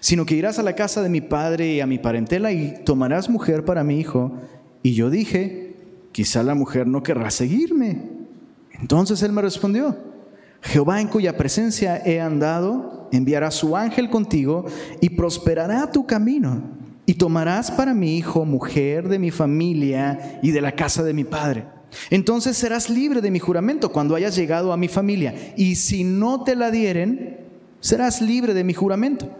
sino que irás a la casa de mi padre y a mi parentela y tomarás mujer para mi hijo. Y yo dije, quizá la mujer no querrá seguirme. Entonces él me respondió, Jehová en cuya presencia he andado, enviará su ángel contigo y prosperará tu camino. Y tomarás para mi hijo mujer de mi familia y de la casa de mi padre. Entonces serás libre de mi juramento cuando hayas llegado a mi familia. Y si no te la dieren, serás libre de mi juramento.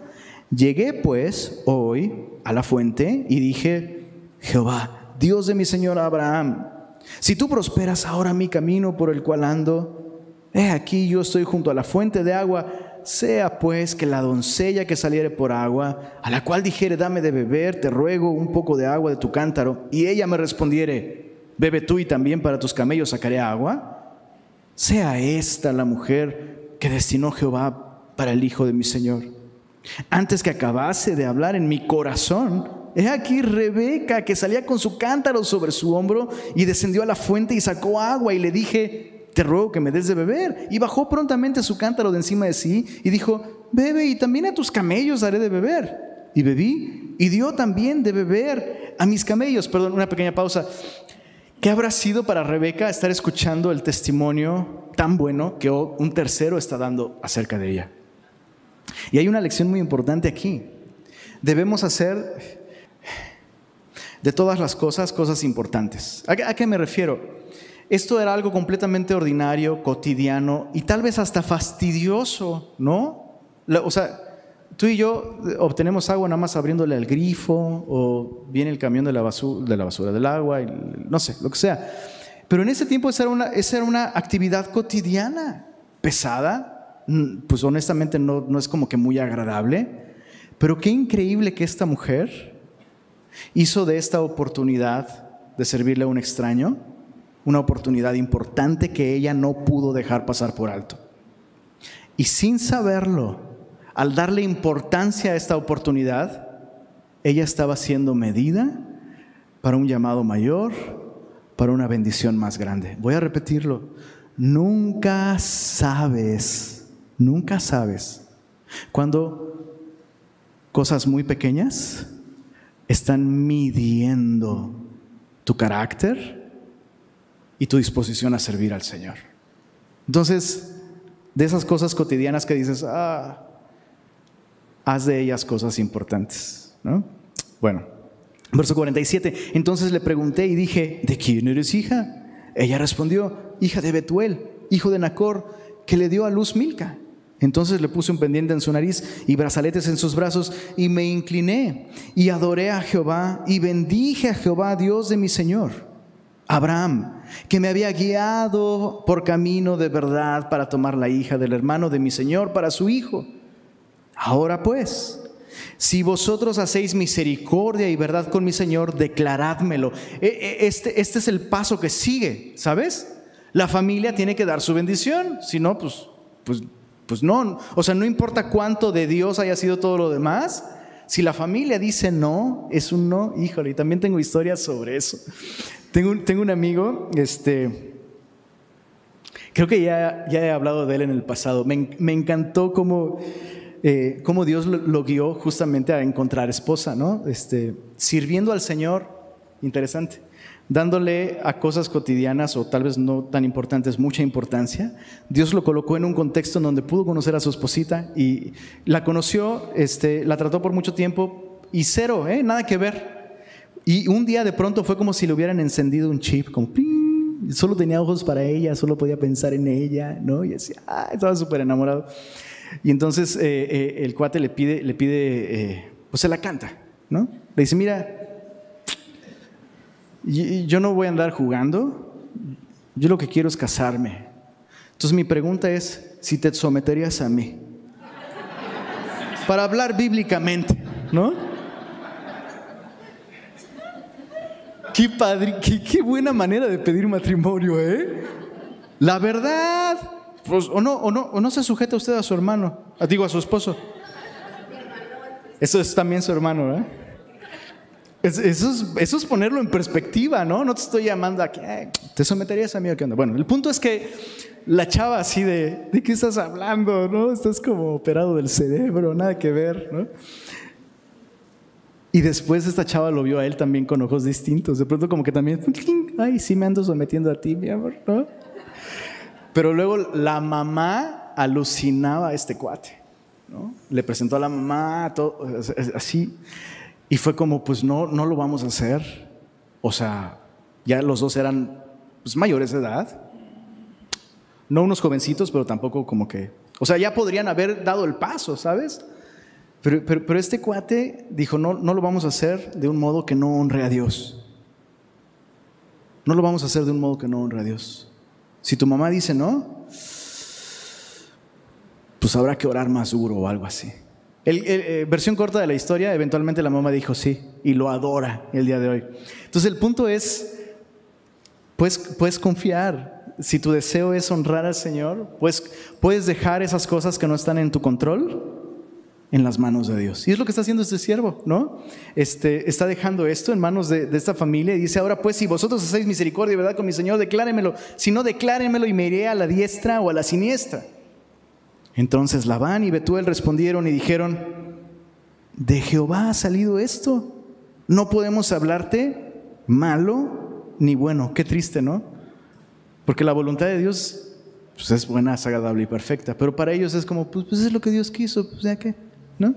Llegué pues hoy a la fuente y dije, Jehová, Dios de mi Señor Abraham, si tú prosperas ahora mi camino por el cual ando, he aquí yo estoy junto a la fuente de agua, sea pues que la doncella que saliere por agua, a la cual dijere, dame de beber, te ruego un poco de agua de tu cántaro, y ella me respondiere, bebe tú y también para tus camellos sacaré agua, sea esta la mujer que destinó Jehová para el hijo de mi Señor. Antes que acabase de hablar en mi corazón, he aquí Rebeca que salía con su cántaro sobre su hombro y descendió a la fuente y sacó agua y le dije, te ruego que me des de beber. Y bajó prontamente su cántaro de encima de sí y dijo, bebe y también a tus camellos daré de beber. Y bebí y dio también de beber a mis camellos. Perdón, una pequeña pausa. ¿Qué habrá sido para Rebeca estar escuchando el testimonio tan bueno que un tercero está dando acerca de ella? Y hay una lección muy importante aquí. Debemos hacer de todas las cosas cosas importantes. ¿A qué me refiero? Esto era algo completamente ordinario, cotidiano y tal vez hasta fastidioso, ¿no? O sea, tú y yo obtenemos agua nada más abriéndole al grifo o viene el camión de la basura, del agua, no sé, lo que sea. Pero en ese tiempo esa era una, esa era una actividad cotidiana, pesada, pues honestamente no, no es como que muy agradable, pero qué increíble que esta mujer hizo de esta oportunidad de servirle a un extraño una oportunidad importante que ella no pudo dejar pasar por alto. Y sin saberlo, al darle importancia a esta oportunidad, ella estaba siendo medida para un llamado mayor, para una bendición más grande. Voy a repetirlo. Nunca sabes, nunca sabes cuando cosas muy pequeñas están midiendo tu carácter y tu disposición a servir al Señor. Entonces, de esas cosas cotidianas que dices, ah, haz de ellas cosas importantes. ¿no? Bueno, verso 47. Entonces le pregunté y dije, ¿de quién eres hija? Ella respondió, hija de Betuel, hijo de Nacor, que le dio a luz Milca. Entonces le puse un pendiente en su nariz y brazaletes en sus brazos y me incliné y adoré a Jehová y bendije a Jehová, Dios de mi Señor. Abraham, que me había guiado por camino de verdad para tomar la hija del hermano de mi Señor para su hijo. Ahora pues, si vosotros hacéis misericordia y verdad con mi Señor, declarádmelo. E, e, este, este es el paso que sigue, ¿sabes? La familia tiene que dar su bendición, si no, pues, pues, pues no. O sea, no importa cuánto de Dios haya sido todo lo demás, si la familia dice no, es un no, híjole, y también tengo historias sobre eso. Tengo un, tengo un amigo, este, creo que ya, ya he hablado de él en el pasado. Me, me encantó cómo, eh, cómo Dios lo, guió justamente a encontrar esposa, ¿no? Este, sirviendo al Señor, interesante, dándole a cosas cotidianas o tal vez no tan importantes mucha importancia. Dios lo colocó en un contexto en donde pudo conocer a su esposita y la conoció, este, la trató por mucho tiempo y cero, ¿eh? nada que ver. Y un día de pronto fue como si le hubieran encendido un chip, como solo tenía ojos para ella, solo podía pensar en ella, ¿no? Y decía, ah, estaba súper enamorado. Y entonces eh, eh, el cuate le pide, le pide, eh, pues se la canta, ¿no? Le dice, mira, yo no voy a andar jugando, yo lo que quiero es casarme. Entonces mi pregunta es, si te someterías a mí, para hablar bíblicamente, ¿no? Qué padre, qué, buena manera de pedir matrimonio, ¿eh? La verdad. Pues, o, no, o, no, o no se sujeta usted a su hermano, digo a su esposo. Eso es también su hermano, ¿eh? Eso es, eso es, ponerlo en perspectiva, ¿no? No te estoy llamando a que te someterías a mí o qué onda. Bueno, el punto es que la chava así de, ¿de qué estás hablando? ¿No? Estás como operado del cerebro, nada que ver, ¿no? Y después esta chava lo vio a él también con ojos distintos. De pronto como que también, ay, sí me ando sometiendo a ti, mi amor, ¿no? Pero luego la mamá alucinaba a este cuate, ¿no? Le presentó a la mamá, todo, así. Y fue como, pues no, no lo vamos a hacer. O sea, ya los dos eran pues, mayores de edad. No unos jovencitos, pero tampoco como que... O sea, ya podrían haber dado el paso, ¿sabes? Pero, pero, este cuate dijo, no, no lo vamos a hacer de un modo que no honre a Dios. No lo vamos a hacer de un modo que no honre a Dios. Si tu mamá dice no, pues habrá que orar más duro o algo así. El, eh, versión corta de la historia, eventualmente la mamá dijo sí y lo adora el día de hoy. Entonces el punto es, pues, puedes confiar. Si tu deseo es honrar al Señor, pues, puedes dejar esas cosas que no están en tu control en las manos de Dios. Y es lo que está haciendo este siervo, ¿no? Este, está dejando esto en manos de, esta familia y dice, ahora pues si vosotros hacéis misericordia, ¿verdad? Con mi Señor, declárenmelo. Si no, declárenmelo y me iré a la diestra o a la siniestra. Entonces Labán y Betuel respondieron y dijeron, de Jehová ha salido esto. No podemos hablarte malo ni bueno. Qué triste, ¿no? Porque la voluntad de Dios pues, es buena, es agradable y perfecta. Pero para ellos es como, pues, pues es lo que Dios quiso, pues ya qué. ¿no?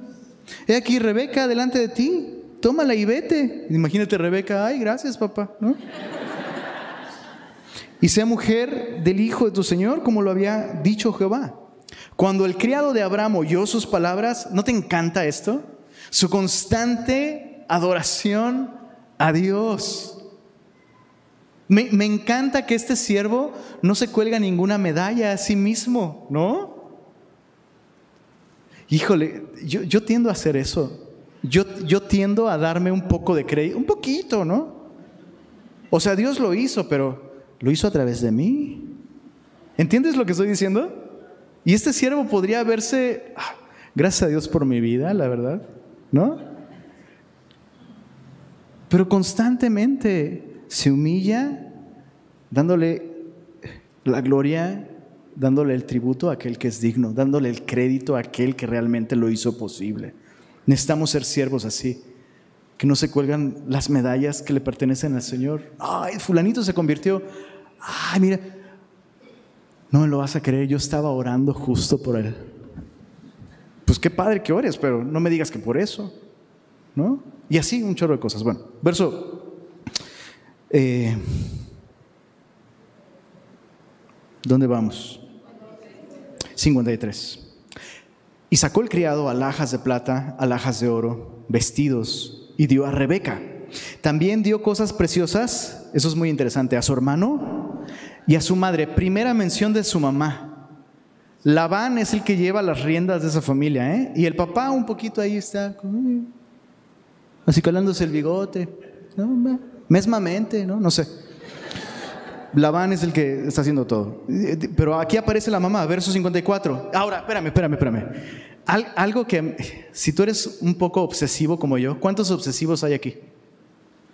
He aquí Rebeca delante de ti, tómala y vete. Imagínate Rebeca, ay, gracias papá, ¿no? Y sea mujer del hijo de tu Señor, como lo había dicho Jehová. Cuando el criado de Abraham oyó sus palabras, ¿no te encanta esto? Su constante adoración a Dios. Me, me, encanta que este siervo no se cuelga ninguna medalla a sí mismo, ¿no? Híjole, yo, tiendo a hacer eso. Yo, yo tiendo a darme un poco de crédito, un poquito, ¿no? O sea, Dios lo hizo, pero lo hizo a través de mí. ¿Entiendes lo que estoy diciendo? Y este siervo podría verse, ah, Gracias a Dios por mi vida, la verdad, ¿no? Pero constantemente se humilla dándole la gloria, dándole el tributo a aquel que es digno, dándole el crédito a aquel que realmente lo hizo posible. Necesitamos ser siervos así, que no se cuelgan las medallas que le pertenecen al Señor. Ay, fulanito se convirtió. Ay, mira, no me lo vas a creer, yo estaba orando justo por él. Pues qué padre que ores, pero no me digas que por eso, ¿no? Y así un chorro de cosas. Bueno, verso... Eh, ¿Dónde vamos? 53. Y sacó el criado alhajas de plata, alhajas de oro, vestidos, y dio a Rebeca. También dio cosas preciosas, eso es muy interesante, a su hermano y a su madre. Primera mención de su mamá. Labán es el que lleva las riendas de esa familia, ¿eh? Y el papá un poquito ahí está, así calándose el bigote, mesmamente, ¿no? No sé. Labán es el que está haciendo todo. Pero aquí aparece la mamá, verso 54. Ahora, espérame, espérame, espérame. algo que, si tú eres un poco obsesivo como yo, ¿cuántos obsesivos hay aquí?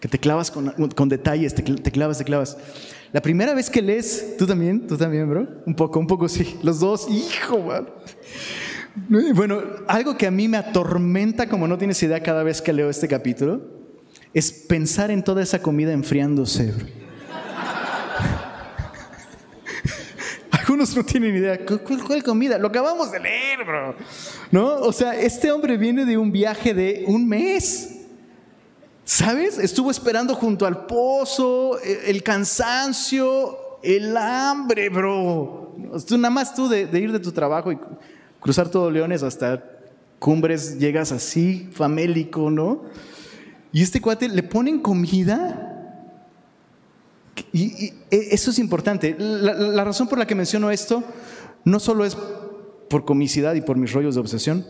Que te clavas con, detalles, te, clavas, te clavas. La primera vez que lees, tú también, tú también, bro. Un poco, un poco sí. Los dos, hijo, man. Bueno, algo que a mí me atormenta como no tienes idea cada vez que leo este capítulo, es pensar en toda esa comida enfriándose. Bro. Algunos no tienen idea. ¿Cuál, comida? Lo acabamos de leer, bro. ¿No? O sea, este hombre viene de un viaje de un mes. ¿Sabes? Estuvo esperando junto al pozo, e, el cansancio, el hambre, bro. Tú nada más tú de, ir de tu trabajo y cruzar todo Leones hasta Cumbres, llegas así, famélico, ¿no? Y este cuate le ponen comida y, e, eso es importante. La, razón por la que menciono esto no solo es por comicidad y por mis rollos de obsesión,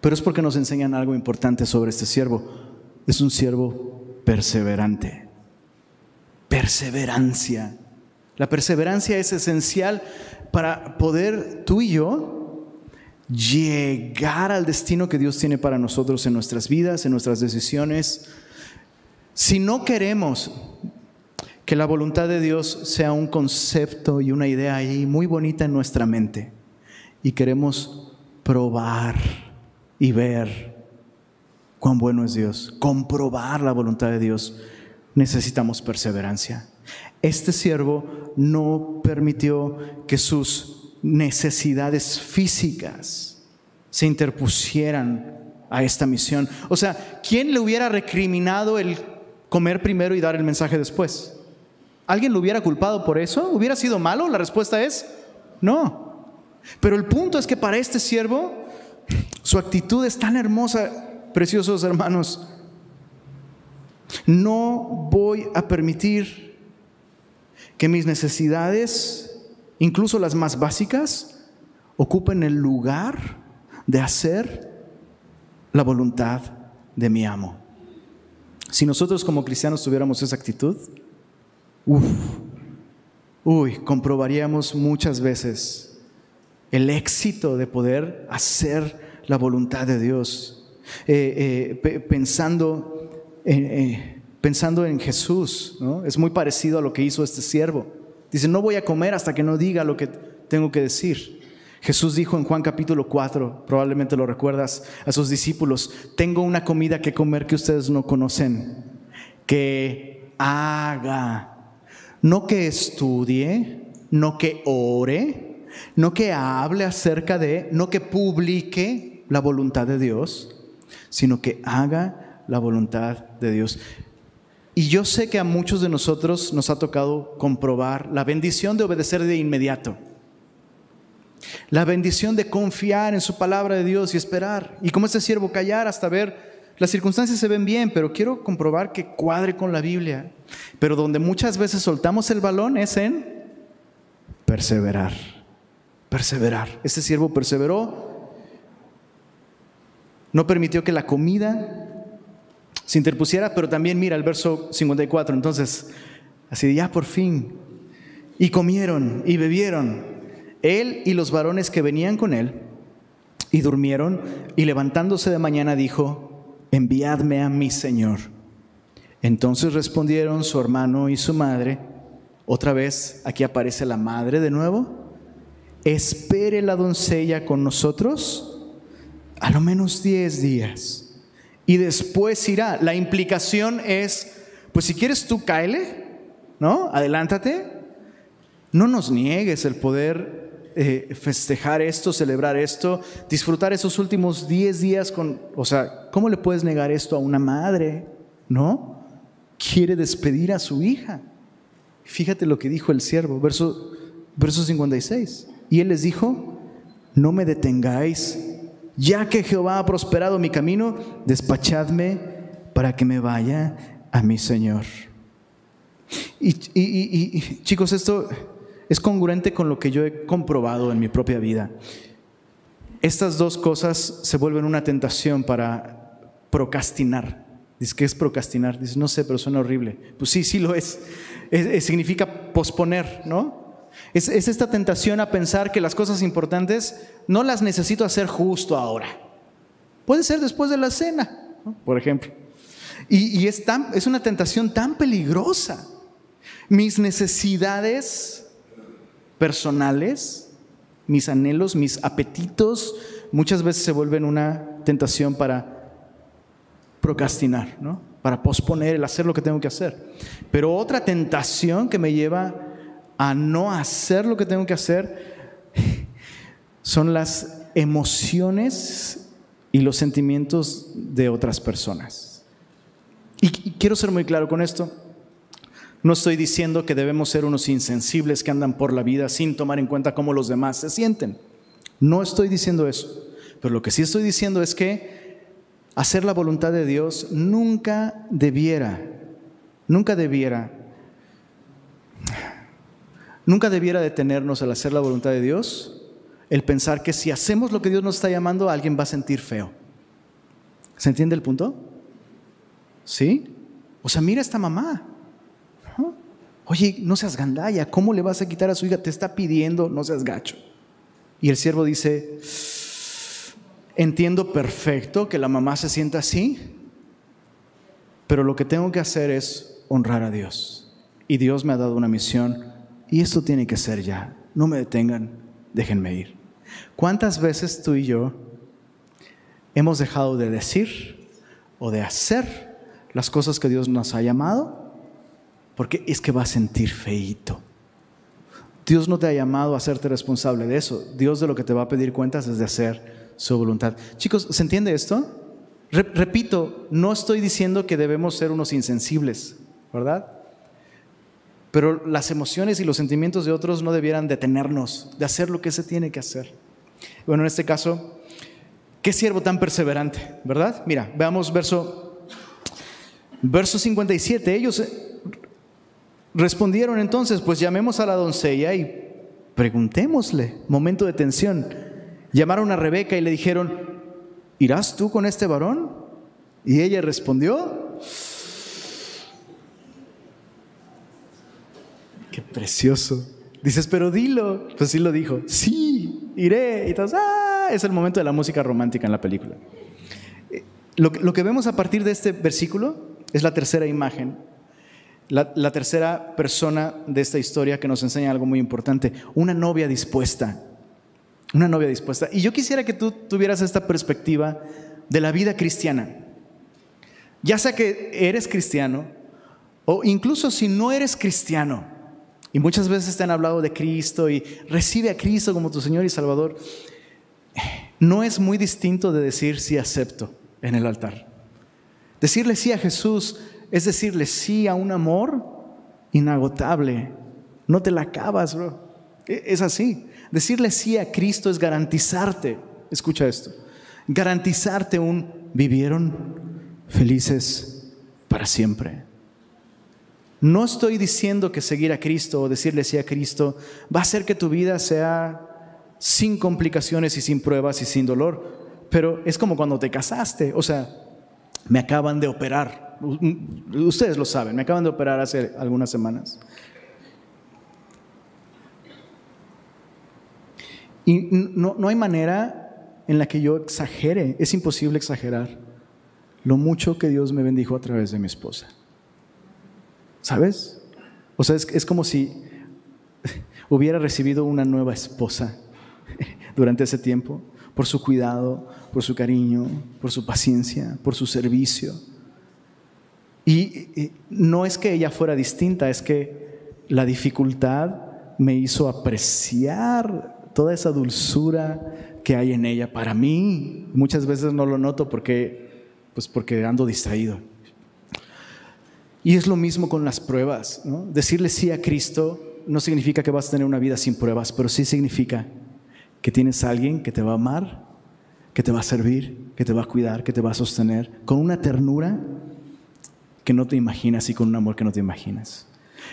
pero es porque nos enseñan algo importante sobre este siervo. Es un siervo perseverante. Perseverancia. La perseverancia es esencial para poder tú y yo llegar al destino que Dios tiene para nosotros en nuestras vidas, en nuestras decisiones. Si no queremos que la voluntad de Dios sea un concepto y una idea ahí muy bonita en nuestra mente. Y queremos probar y ver cuán bueno es Dios, comprobar la voluntad de Dios. Necesitamos perseverancia. Este siervo no permitió que sus necesidades físicas se interpusieran a esta misión. O sea, ¿quién le hubiera recriminado el comer primero y dar el mensaje después? ¿Alguien lo hubiera culpado por eso? ¿Hubiera sido malo? La respuesta es no. Pero el punto es que para este siervo, su actitud es tan hermosa, preciosos hermanos. No voy a permitir que mis necesidades, incluso las más básicas, ocupen el lugar de hacer la voluntad de mi amo. Si nosotros como cristianos tuviéramos esa actitud, Uf, uy, comprobaríamos muchas veces el éxito de poder hacer la voluntad de Dios. Eh, eh, pensando, eh, pensando en Jesús, es muy parecido a lo que hizo este siervo. Dice, no voy a comer hasta que no diga lo que tengo que decir. Jesús dijo en Juan capítulo 4, probablemente lo recuerdas, a sus discípulos, tengo una comida que comer que ustedes no conocen, que haga no que estudie, no que ore, no que hable acerca de, no que publique la voluntad de Dios, sino que haga la voluntad de Dios. Y yo sé que a muchos de nosotros nos ha tocado comprobar la bendición de obedecer de inmediato. La bendición de confiar en su palabra de Dios y esperar. Y como este siervo callar hasta ver las circunstancias se ven bien, pero quiero comprobar que cuadre con la Biblia. Pero donde muchas veces soltamos el balón es en perseverar. Perseverar. Este siervo perseveró. No permitió que la comida se interpusiera, pero también mira el verso 54. Entonces, así ya por fin. Y comieron y bebieron. Él y los varones que venían con él Y durmieron y levantándose de mañana dijo, enviadme a mi Señor. Entonces respondieron su hermano y su madre, otra vez aquí aparece la madre de nuevo, espere la doncella con nosotros a lo menos 10 días y después irá. La implicación es, pues si quieres tú cáele, ¿no? Adelántate. No nos niegues el poder eh, festejar esto, celebrar esto, disfrutar esos últimos 10 días con, o sea, ¿cómo le puedes negar esto a una madre? ¿No? Quiere despedir a su hija. Fíjate lo que dijo el siervo, verso, verso 56. Y él les dijo, no me detengáis, ya que Jehová ha prosperado mi camino, despachadme para que me vaya a mi Señor. Y, chicos, esto es congruente con lo que yo he comprobado en mi propia vida. Estas dos cosas se vuelven una tentación para procrastinar. Dice, ¿qué es procrastinar? Dice, no sé, pero suena horrible. Pues sí, sí lo es. significa posponer, ¿no? Es, esta tentación a pensar que las cosas importantes no las necesito hacer justo ahora. Puede ser después de la cena, por ejemplo. Y, es, es una tentación tan peligrosa. Mis necesidades personales, mis anhelos, mis apetitos, muchas veces se vuelven una tentación para procrastinar, ¿no? para posponer el hacer lo que tengo que hacer. Pero otra tentación que me lleva a no hacer lo que tengo que hacer son las emociones y los sentimientos de otras personas. Y quiero ser muy claro con esto. No estoy diciendo que debemos ser unos insensibles que andan por la vida sin tomar en cuenta cómo los demás se sienten. No estoy diciendo eso. Pero lo que sí estoy diciendo es que hacer la voluntad de Dios nunca debiera, nunca debiera Nunca debiera detenernos al hacer la voluntad de Dios el pensar que si hacemos lo que Dios nos está llamando, alguien va a sentir feo. ¿Se entiende el punto? ¿Sí? O sea, mira a esta mamá. Oye, no seas gandalla, ¿cómo le vas a quitar a su hija? Te está pidiendo, no seas gacho. Y el siervo dice, entiendo perfecto que la mamá se sienta así, pero lo que tengo que hacer es honrar a Dios. Y Dios me ha dado una misión y esto tiene que ser ya. No me detengan, déjenme ir. ¿Cuántas veces tú y yo hemos dejado de decir o de hacer las cosas que Dios nos ha llamado? Porque es que va a sentir feito. Dios no te ha llamado a hacerte responsable de eso. Dios de lo que te va a pedir cuentas es de hacer su voluntad. Chicos, ¿se entiende esto? repito, no estoy diciendo que debemos ser unos insensibles, ¿verdad? Pero las emociones y los sentimientos de otros no debieran detenernos de hacer lo que se tiene que hacer. Bueno, en este caso, qué siervo tan perseverante, ¿verdad? Mira, veamos verso, verso 57. Ellos eh, respondieron entonces, pues llamemos a la doncella y preguntémosle. Momento de tensión. Llamaron a Rebeca y le dijeron, ¿irás tú con este varón? Y ella respondió, precioso. Dices, pero dilo. Pues sí lo dijo. Sí, iré. Y entonces, ah, es el momento de la música romántica en la película. Eh, lo, lo que vemos a partir de este versículo es la tercera imagen, la, la, tercera persona de esta historia que nos enseña algo muy importante, una novia dispuesta, una novia dispuesta. Y yo quisiera que tú tuvieras esta perspectiva de la vida cristiana. Ya sea que eres cristiano o incluso si no eres cristiano, y muchas veces te han hablado de Cristo y recibe a Cristo como tu Señor y Salvador. No es muy distinto de decir sí acepto en el altar. Decirle sí a Jesús es decirle sí a un amor inagotable. No te la acabas, bro. E, es así. Decirle sí a Cristo es garantizarte, escucha esto, garantizarte un vivieron felices para siempre. No estoy diciendo que seguir a Cristo o decirle sí a Cristo va a hacer que tu vida sea sin complicaciones y sin pruebas y sin dolor, pero es como cuando te casaste, o sea, me acaban de operar, ustedes lo saben, me acaban de operar hace algunas semanas. Y no, no hay manera en la que yo exagere. Es imposible exagerar lo mucho que Dios me bendijo a través de mi esposa. ¿Sabes? O sea, es, como si hubiera recibido una nueva esposa durante ese tiempo, por su cuidado, por su cariño, por su paciencia, por su servicio. Y, no es que ella fuera distinta, es que la dificultad me hizo apreciar toda esa dulzura que hay en ella para mí. Muchas veces no lo noto porque, pues porque ando distraído. Y es lo mismo con las pruebas. Decirle sí a Cristo no significa que vas a tener una vida sin pruebas, pero sí significa que tienes a alguien que te va a amar, que te va a servir, que te va a cuidar, que te va a sostener, con una ternura que no te imaginas y con un amor que no te imaginas.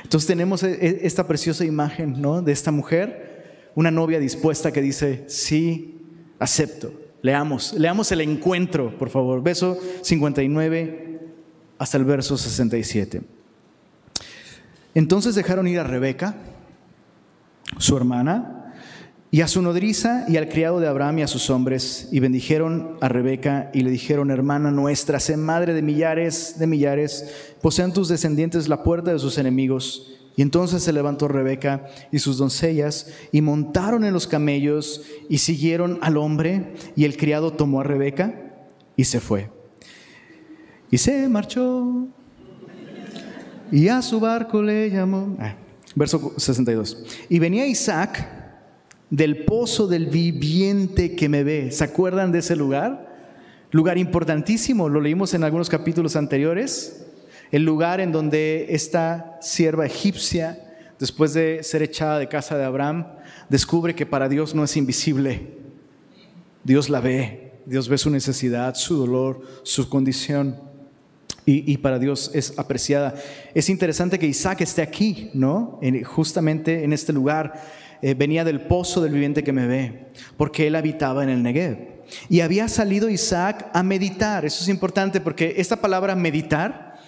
Entonces tenemos e, e, esta preciosa imagen ¿no? de esta mujer, una novia dispuesta que dice, sí, acepto. Leamos, leamos el encuentro, por favor. Verso 59 hasta el verso 67. Entonces dejaron ir a Rebeca, su hermana, y a su nodriza y al criado de Abraham y a sus hombres, y bendijeron a Rebeca y le dijeron, hermana nuestra, sé madre de millares de millares, posean tus descendientes la puerta de sus enemigos. Y entonces se levantó Rebeca y sus doncellas y montaron en los camellos y siguieron al hombre, y el criado tomó a Rebeca y se fue. Y se marchó, y a su barco le llamó. Ah, verso 62. Y venía Isaac del pozo del viviente que me ve. ¿Se acuerdan de ese lugar? Lugar importantísimo, lo leímos en algunos capítulos anteriores. El lugar en donde esta sierva egipcia, después de ser echada de casa de Abraham, descubre que para Dios no es invisible. Dios la ve, Dios ve su necesidad, su dolor, su condición. Y, para Dios es apreciada. Es interesante que Isaac esté aquí, ¿no? justamente en este lugar eh, venía del pozo del viviente que me ve, porque él habitaba en el Negev. Y había salido Isaac a meditar. Eso es importante porque esta palabra meditar,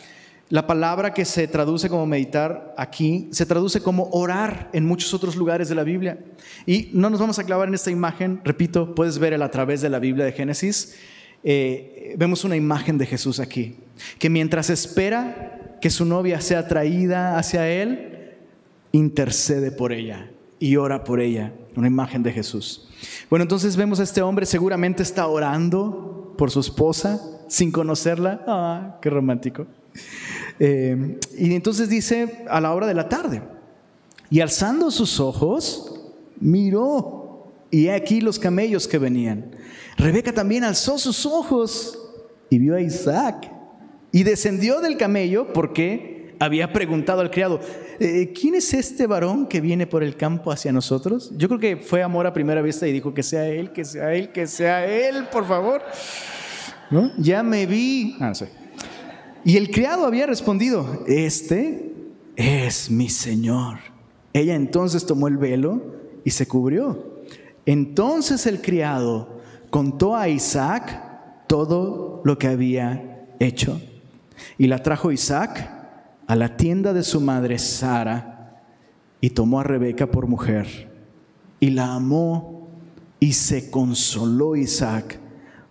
la palabra que se traduce como meditar aquí, se traduce como orar en muchos otros lugares de la Biblia. Y no nos vamos a clavar en esta imagen, repito, puedes ver a través de la Biblia de Génesis. Eh, vemos una imagen de Jesús aquí, que mientras espera que su novia sea traída hacia él, intercede por ella y ora por ella, una imagen de Jesús. Bueno, entonces vemos a este hombre, seguramente está orando por su esposa sin conocerla. Ah, qué romántico. Eh, y entonces dice a la hora de la tarde, y alzando sus ojos, miró, y aquí los camellos que venían. Rebeca también alzó sus ojos y vio a Isaac, y descendió del camello porque había preguntado al criado, eh, ¿quién es este varón que viene por el campo hacia nosotros? Yo creo que fue amor a primera vista y dijo que sea él, que sea él, que sea él, por favor. ¿No? Ya me vi. Ah, y el criado había respondido, este es mi Señor. Ella entonces tomó el velo y se cubrió. Entonces el criado contó a Isaac todo lo que había hecho. Y la trajo Isaac a la tienda de su madre Sara y tomó a Rebeca por mujer y la amó y se consoló Isaac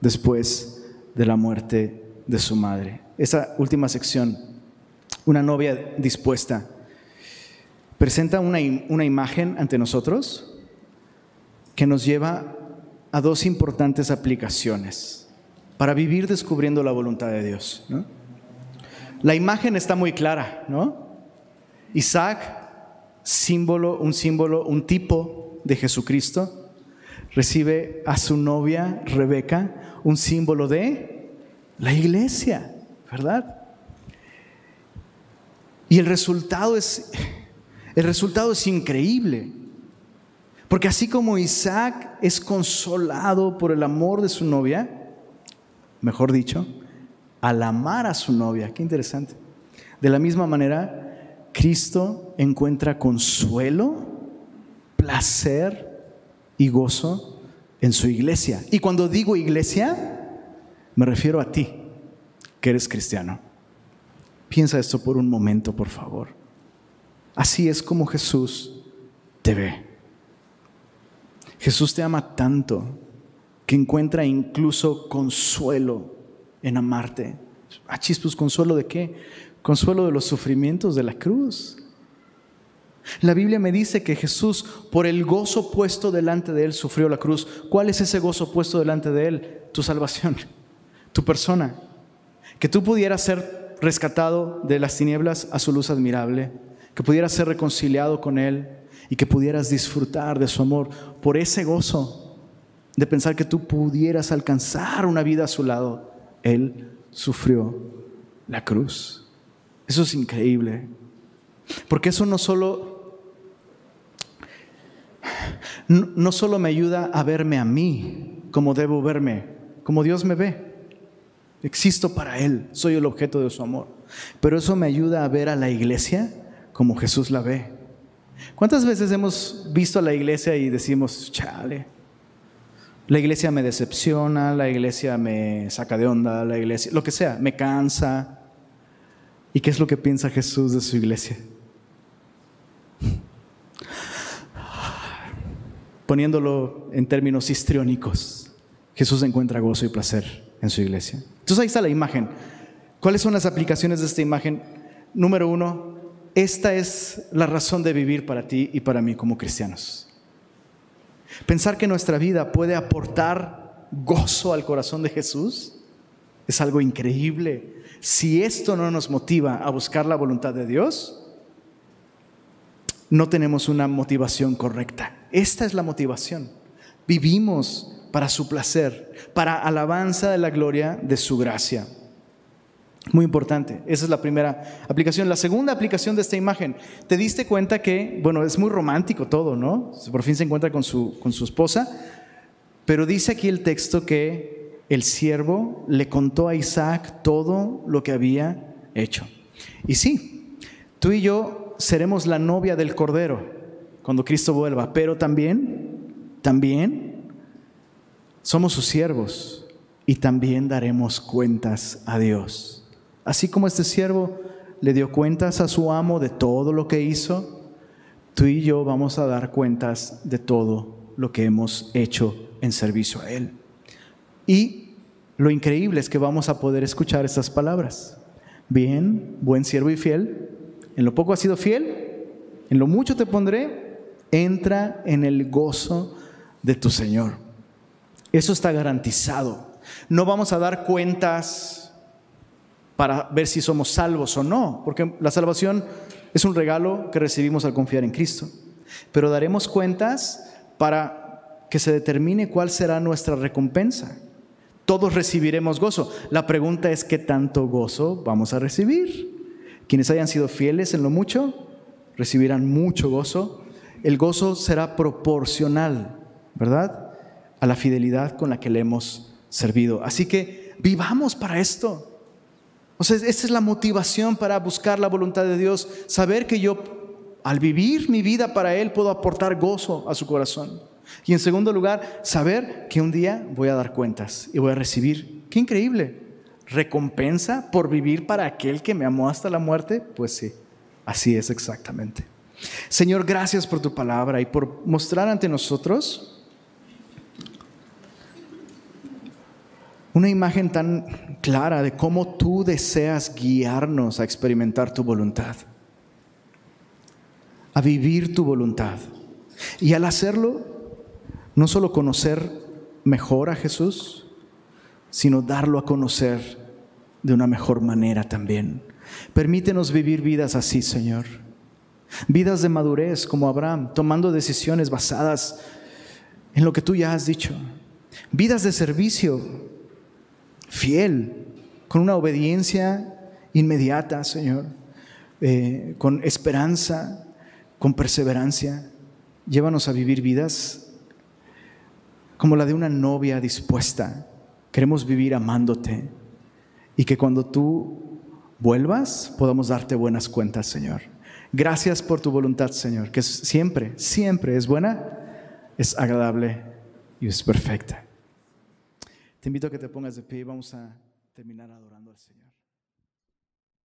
después de la muerte de su madre. Esa última sección, una novia dispuesta, presenta una, una imagen ante nosotros que nos lleva a dos importantes aplicaciones para vivir descubriendo la voluntad de Dios. La imagen está muy clara, ¿no? Isaac, símbolo, un símbolo, un tipo de Jesucristo, recibe a su novia Rebeca, un símbolo de la iglesia, ¿verdad? Y el resultado es el resultado es increíble. Porque así como Isaac es consolado por el amor de su novia, mejor dicho, al amar a su novia. Qué interesante. De la misma manera, Cristo encuentra consuelo, placer y gozo en su iglesia. Y cuando digo iglesia, me refiero a ti, que eres cristiano. Piensa esto por un momento, por favor. Así es como Jesús te ve. Jesús te ama tanto que encuentra incluso consuelo en amarte. Ah, chispos, ¿consuelo de qué? Consuelo de los sufrimientos de la cruz. La Biblia me dice que Jesús, por el gozo puesto delante de él, sufrió la cruz. ¿Cuál es ese gozo puesto delante de él? Tu salvación, tu persona. Que tú pudieras ser rescatado de las tinieblas a su luz admirable, que pudieras ser reconciliado con él y que pudieras disfrutar de su amor. Por ese gozo de pensar que tú pudieras alcanzar una vida a su lado, él sufrió la cruz. Eso es increíble. Porque eso no solo no solo me ayuda a verme a mí como debo verme, como Dios me ve. Existo para Él, soy el objeto de su amor. Pero eso me ayuda a ver a la iglesia como Jesús la ve. ¿Cuántas veces hemos visto a la iglesia y decimos, chale, la iglesia me decepciona, la iglesia me saca de onda, la iglesia, lo que sea, me cansa? ¿Y qué es lo que piensa Jesús de su iglesia? Poniéndolo en términos histriónicos, Jesús encuentra gozo y placer en su iglesia. Entonces ahí está la imagen. ¿Cuáles son las aplicaciones de esta imagen? Número uno, esta es la razón de vivir para ti y para mí como cristianos. Pensar que nuestra vida puede aportar gozo al corazón de Jesús es algo increíble. Si esto no nos motiva a buscar la voluntad de Dios, no tenemos una motivación correcta. Esta es la motivación. Vivimos para su placer, para alabanza de la gloria de su gracia. Muy importante, esa es la primera aplicación. La segunda aplicación de esta imagen, te diste cuenta que, bueno, es muy romántico todo, ¿no? Por fin se encuentra con su, con su esposa, pero dice aquí el texto que el siervo le contó a Isaac todo lo que había hecho. Y sí, tú y yo seremos la novia del Cordero cuando Cristo vuelva, pero también, también somos sus siervos y también daremos cuentas a Dios. Así como este siervo le dio cuentas a su amo de todo lo que hizo, tú y yo vamos a dar cuentas de todo lo que hemos hecho en servicio a Él. Y lo increíble es que vamos a poder escuchar estas palabras. Bien, buen siervo y fiel, en lo poco has sido fiel, en lo mucho te pondré, entra en el gozo de tu Señor. Eso está garantizado. No vamos a dar cuentas para ver si somos salvos o no, porque la salvación es un regalo que recibimos al confiar en Cristo. Pero daremos cuentas para que se determine cuál será nuestra recompensa. Todos recibiremos gozo. La pregunta es qué tanto gozo vamos a recibir. Quienes hayan sido fieles en lo mucho recibirán mucho gozo el gozo será proporcional, ¿verdad? A la fidelidad con la que le hemos servido. Así que vivamos para esto. O sea, esta es la motivación para buscar la voluntad de Dios, saber que yo al vivir mi vida para Él puedo aportar gozo a su corazón. Y en segundo lugar, saber que un día voy a dar cuentas y voy a recibir, qué increíble, recompensa por vivir para aquel que me amó hasta la muerte. Pues sí, así es exactamente. Señor, gracias por tu palabra y por mostrar ante nosotros una imagen tan clara de cómo tú deseas guiarnos a experimentar tu voluntad, a vivir tu voluntad. Y al hacerlo, no solo conocer mejor a Jesús, sino darlo a conocer de una mejor manera también. Permítenos vivir vidas así, Señor Vidas de madurez como Abraham, tomando decisiones basadas en lo que tú ya has dicho. Vidas de servicio fiel, con una obediencia inmediata, Señor, eh, con esperanza, con perseverancia. Llévanos a vivir vidas como la de una novia dispuesta. Queremos vivir amándote y que cuando tú vuelvas podamos darte buenas cuentas, Señor. Gracias por tu voluntad, Señor, que siempre, siempre es buena, es agradable y es perfecta. Te invito a que te pongas de pie y vamos a terminar adorando.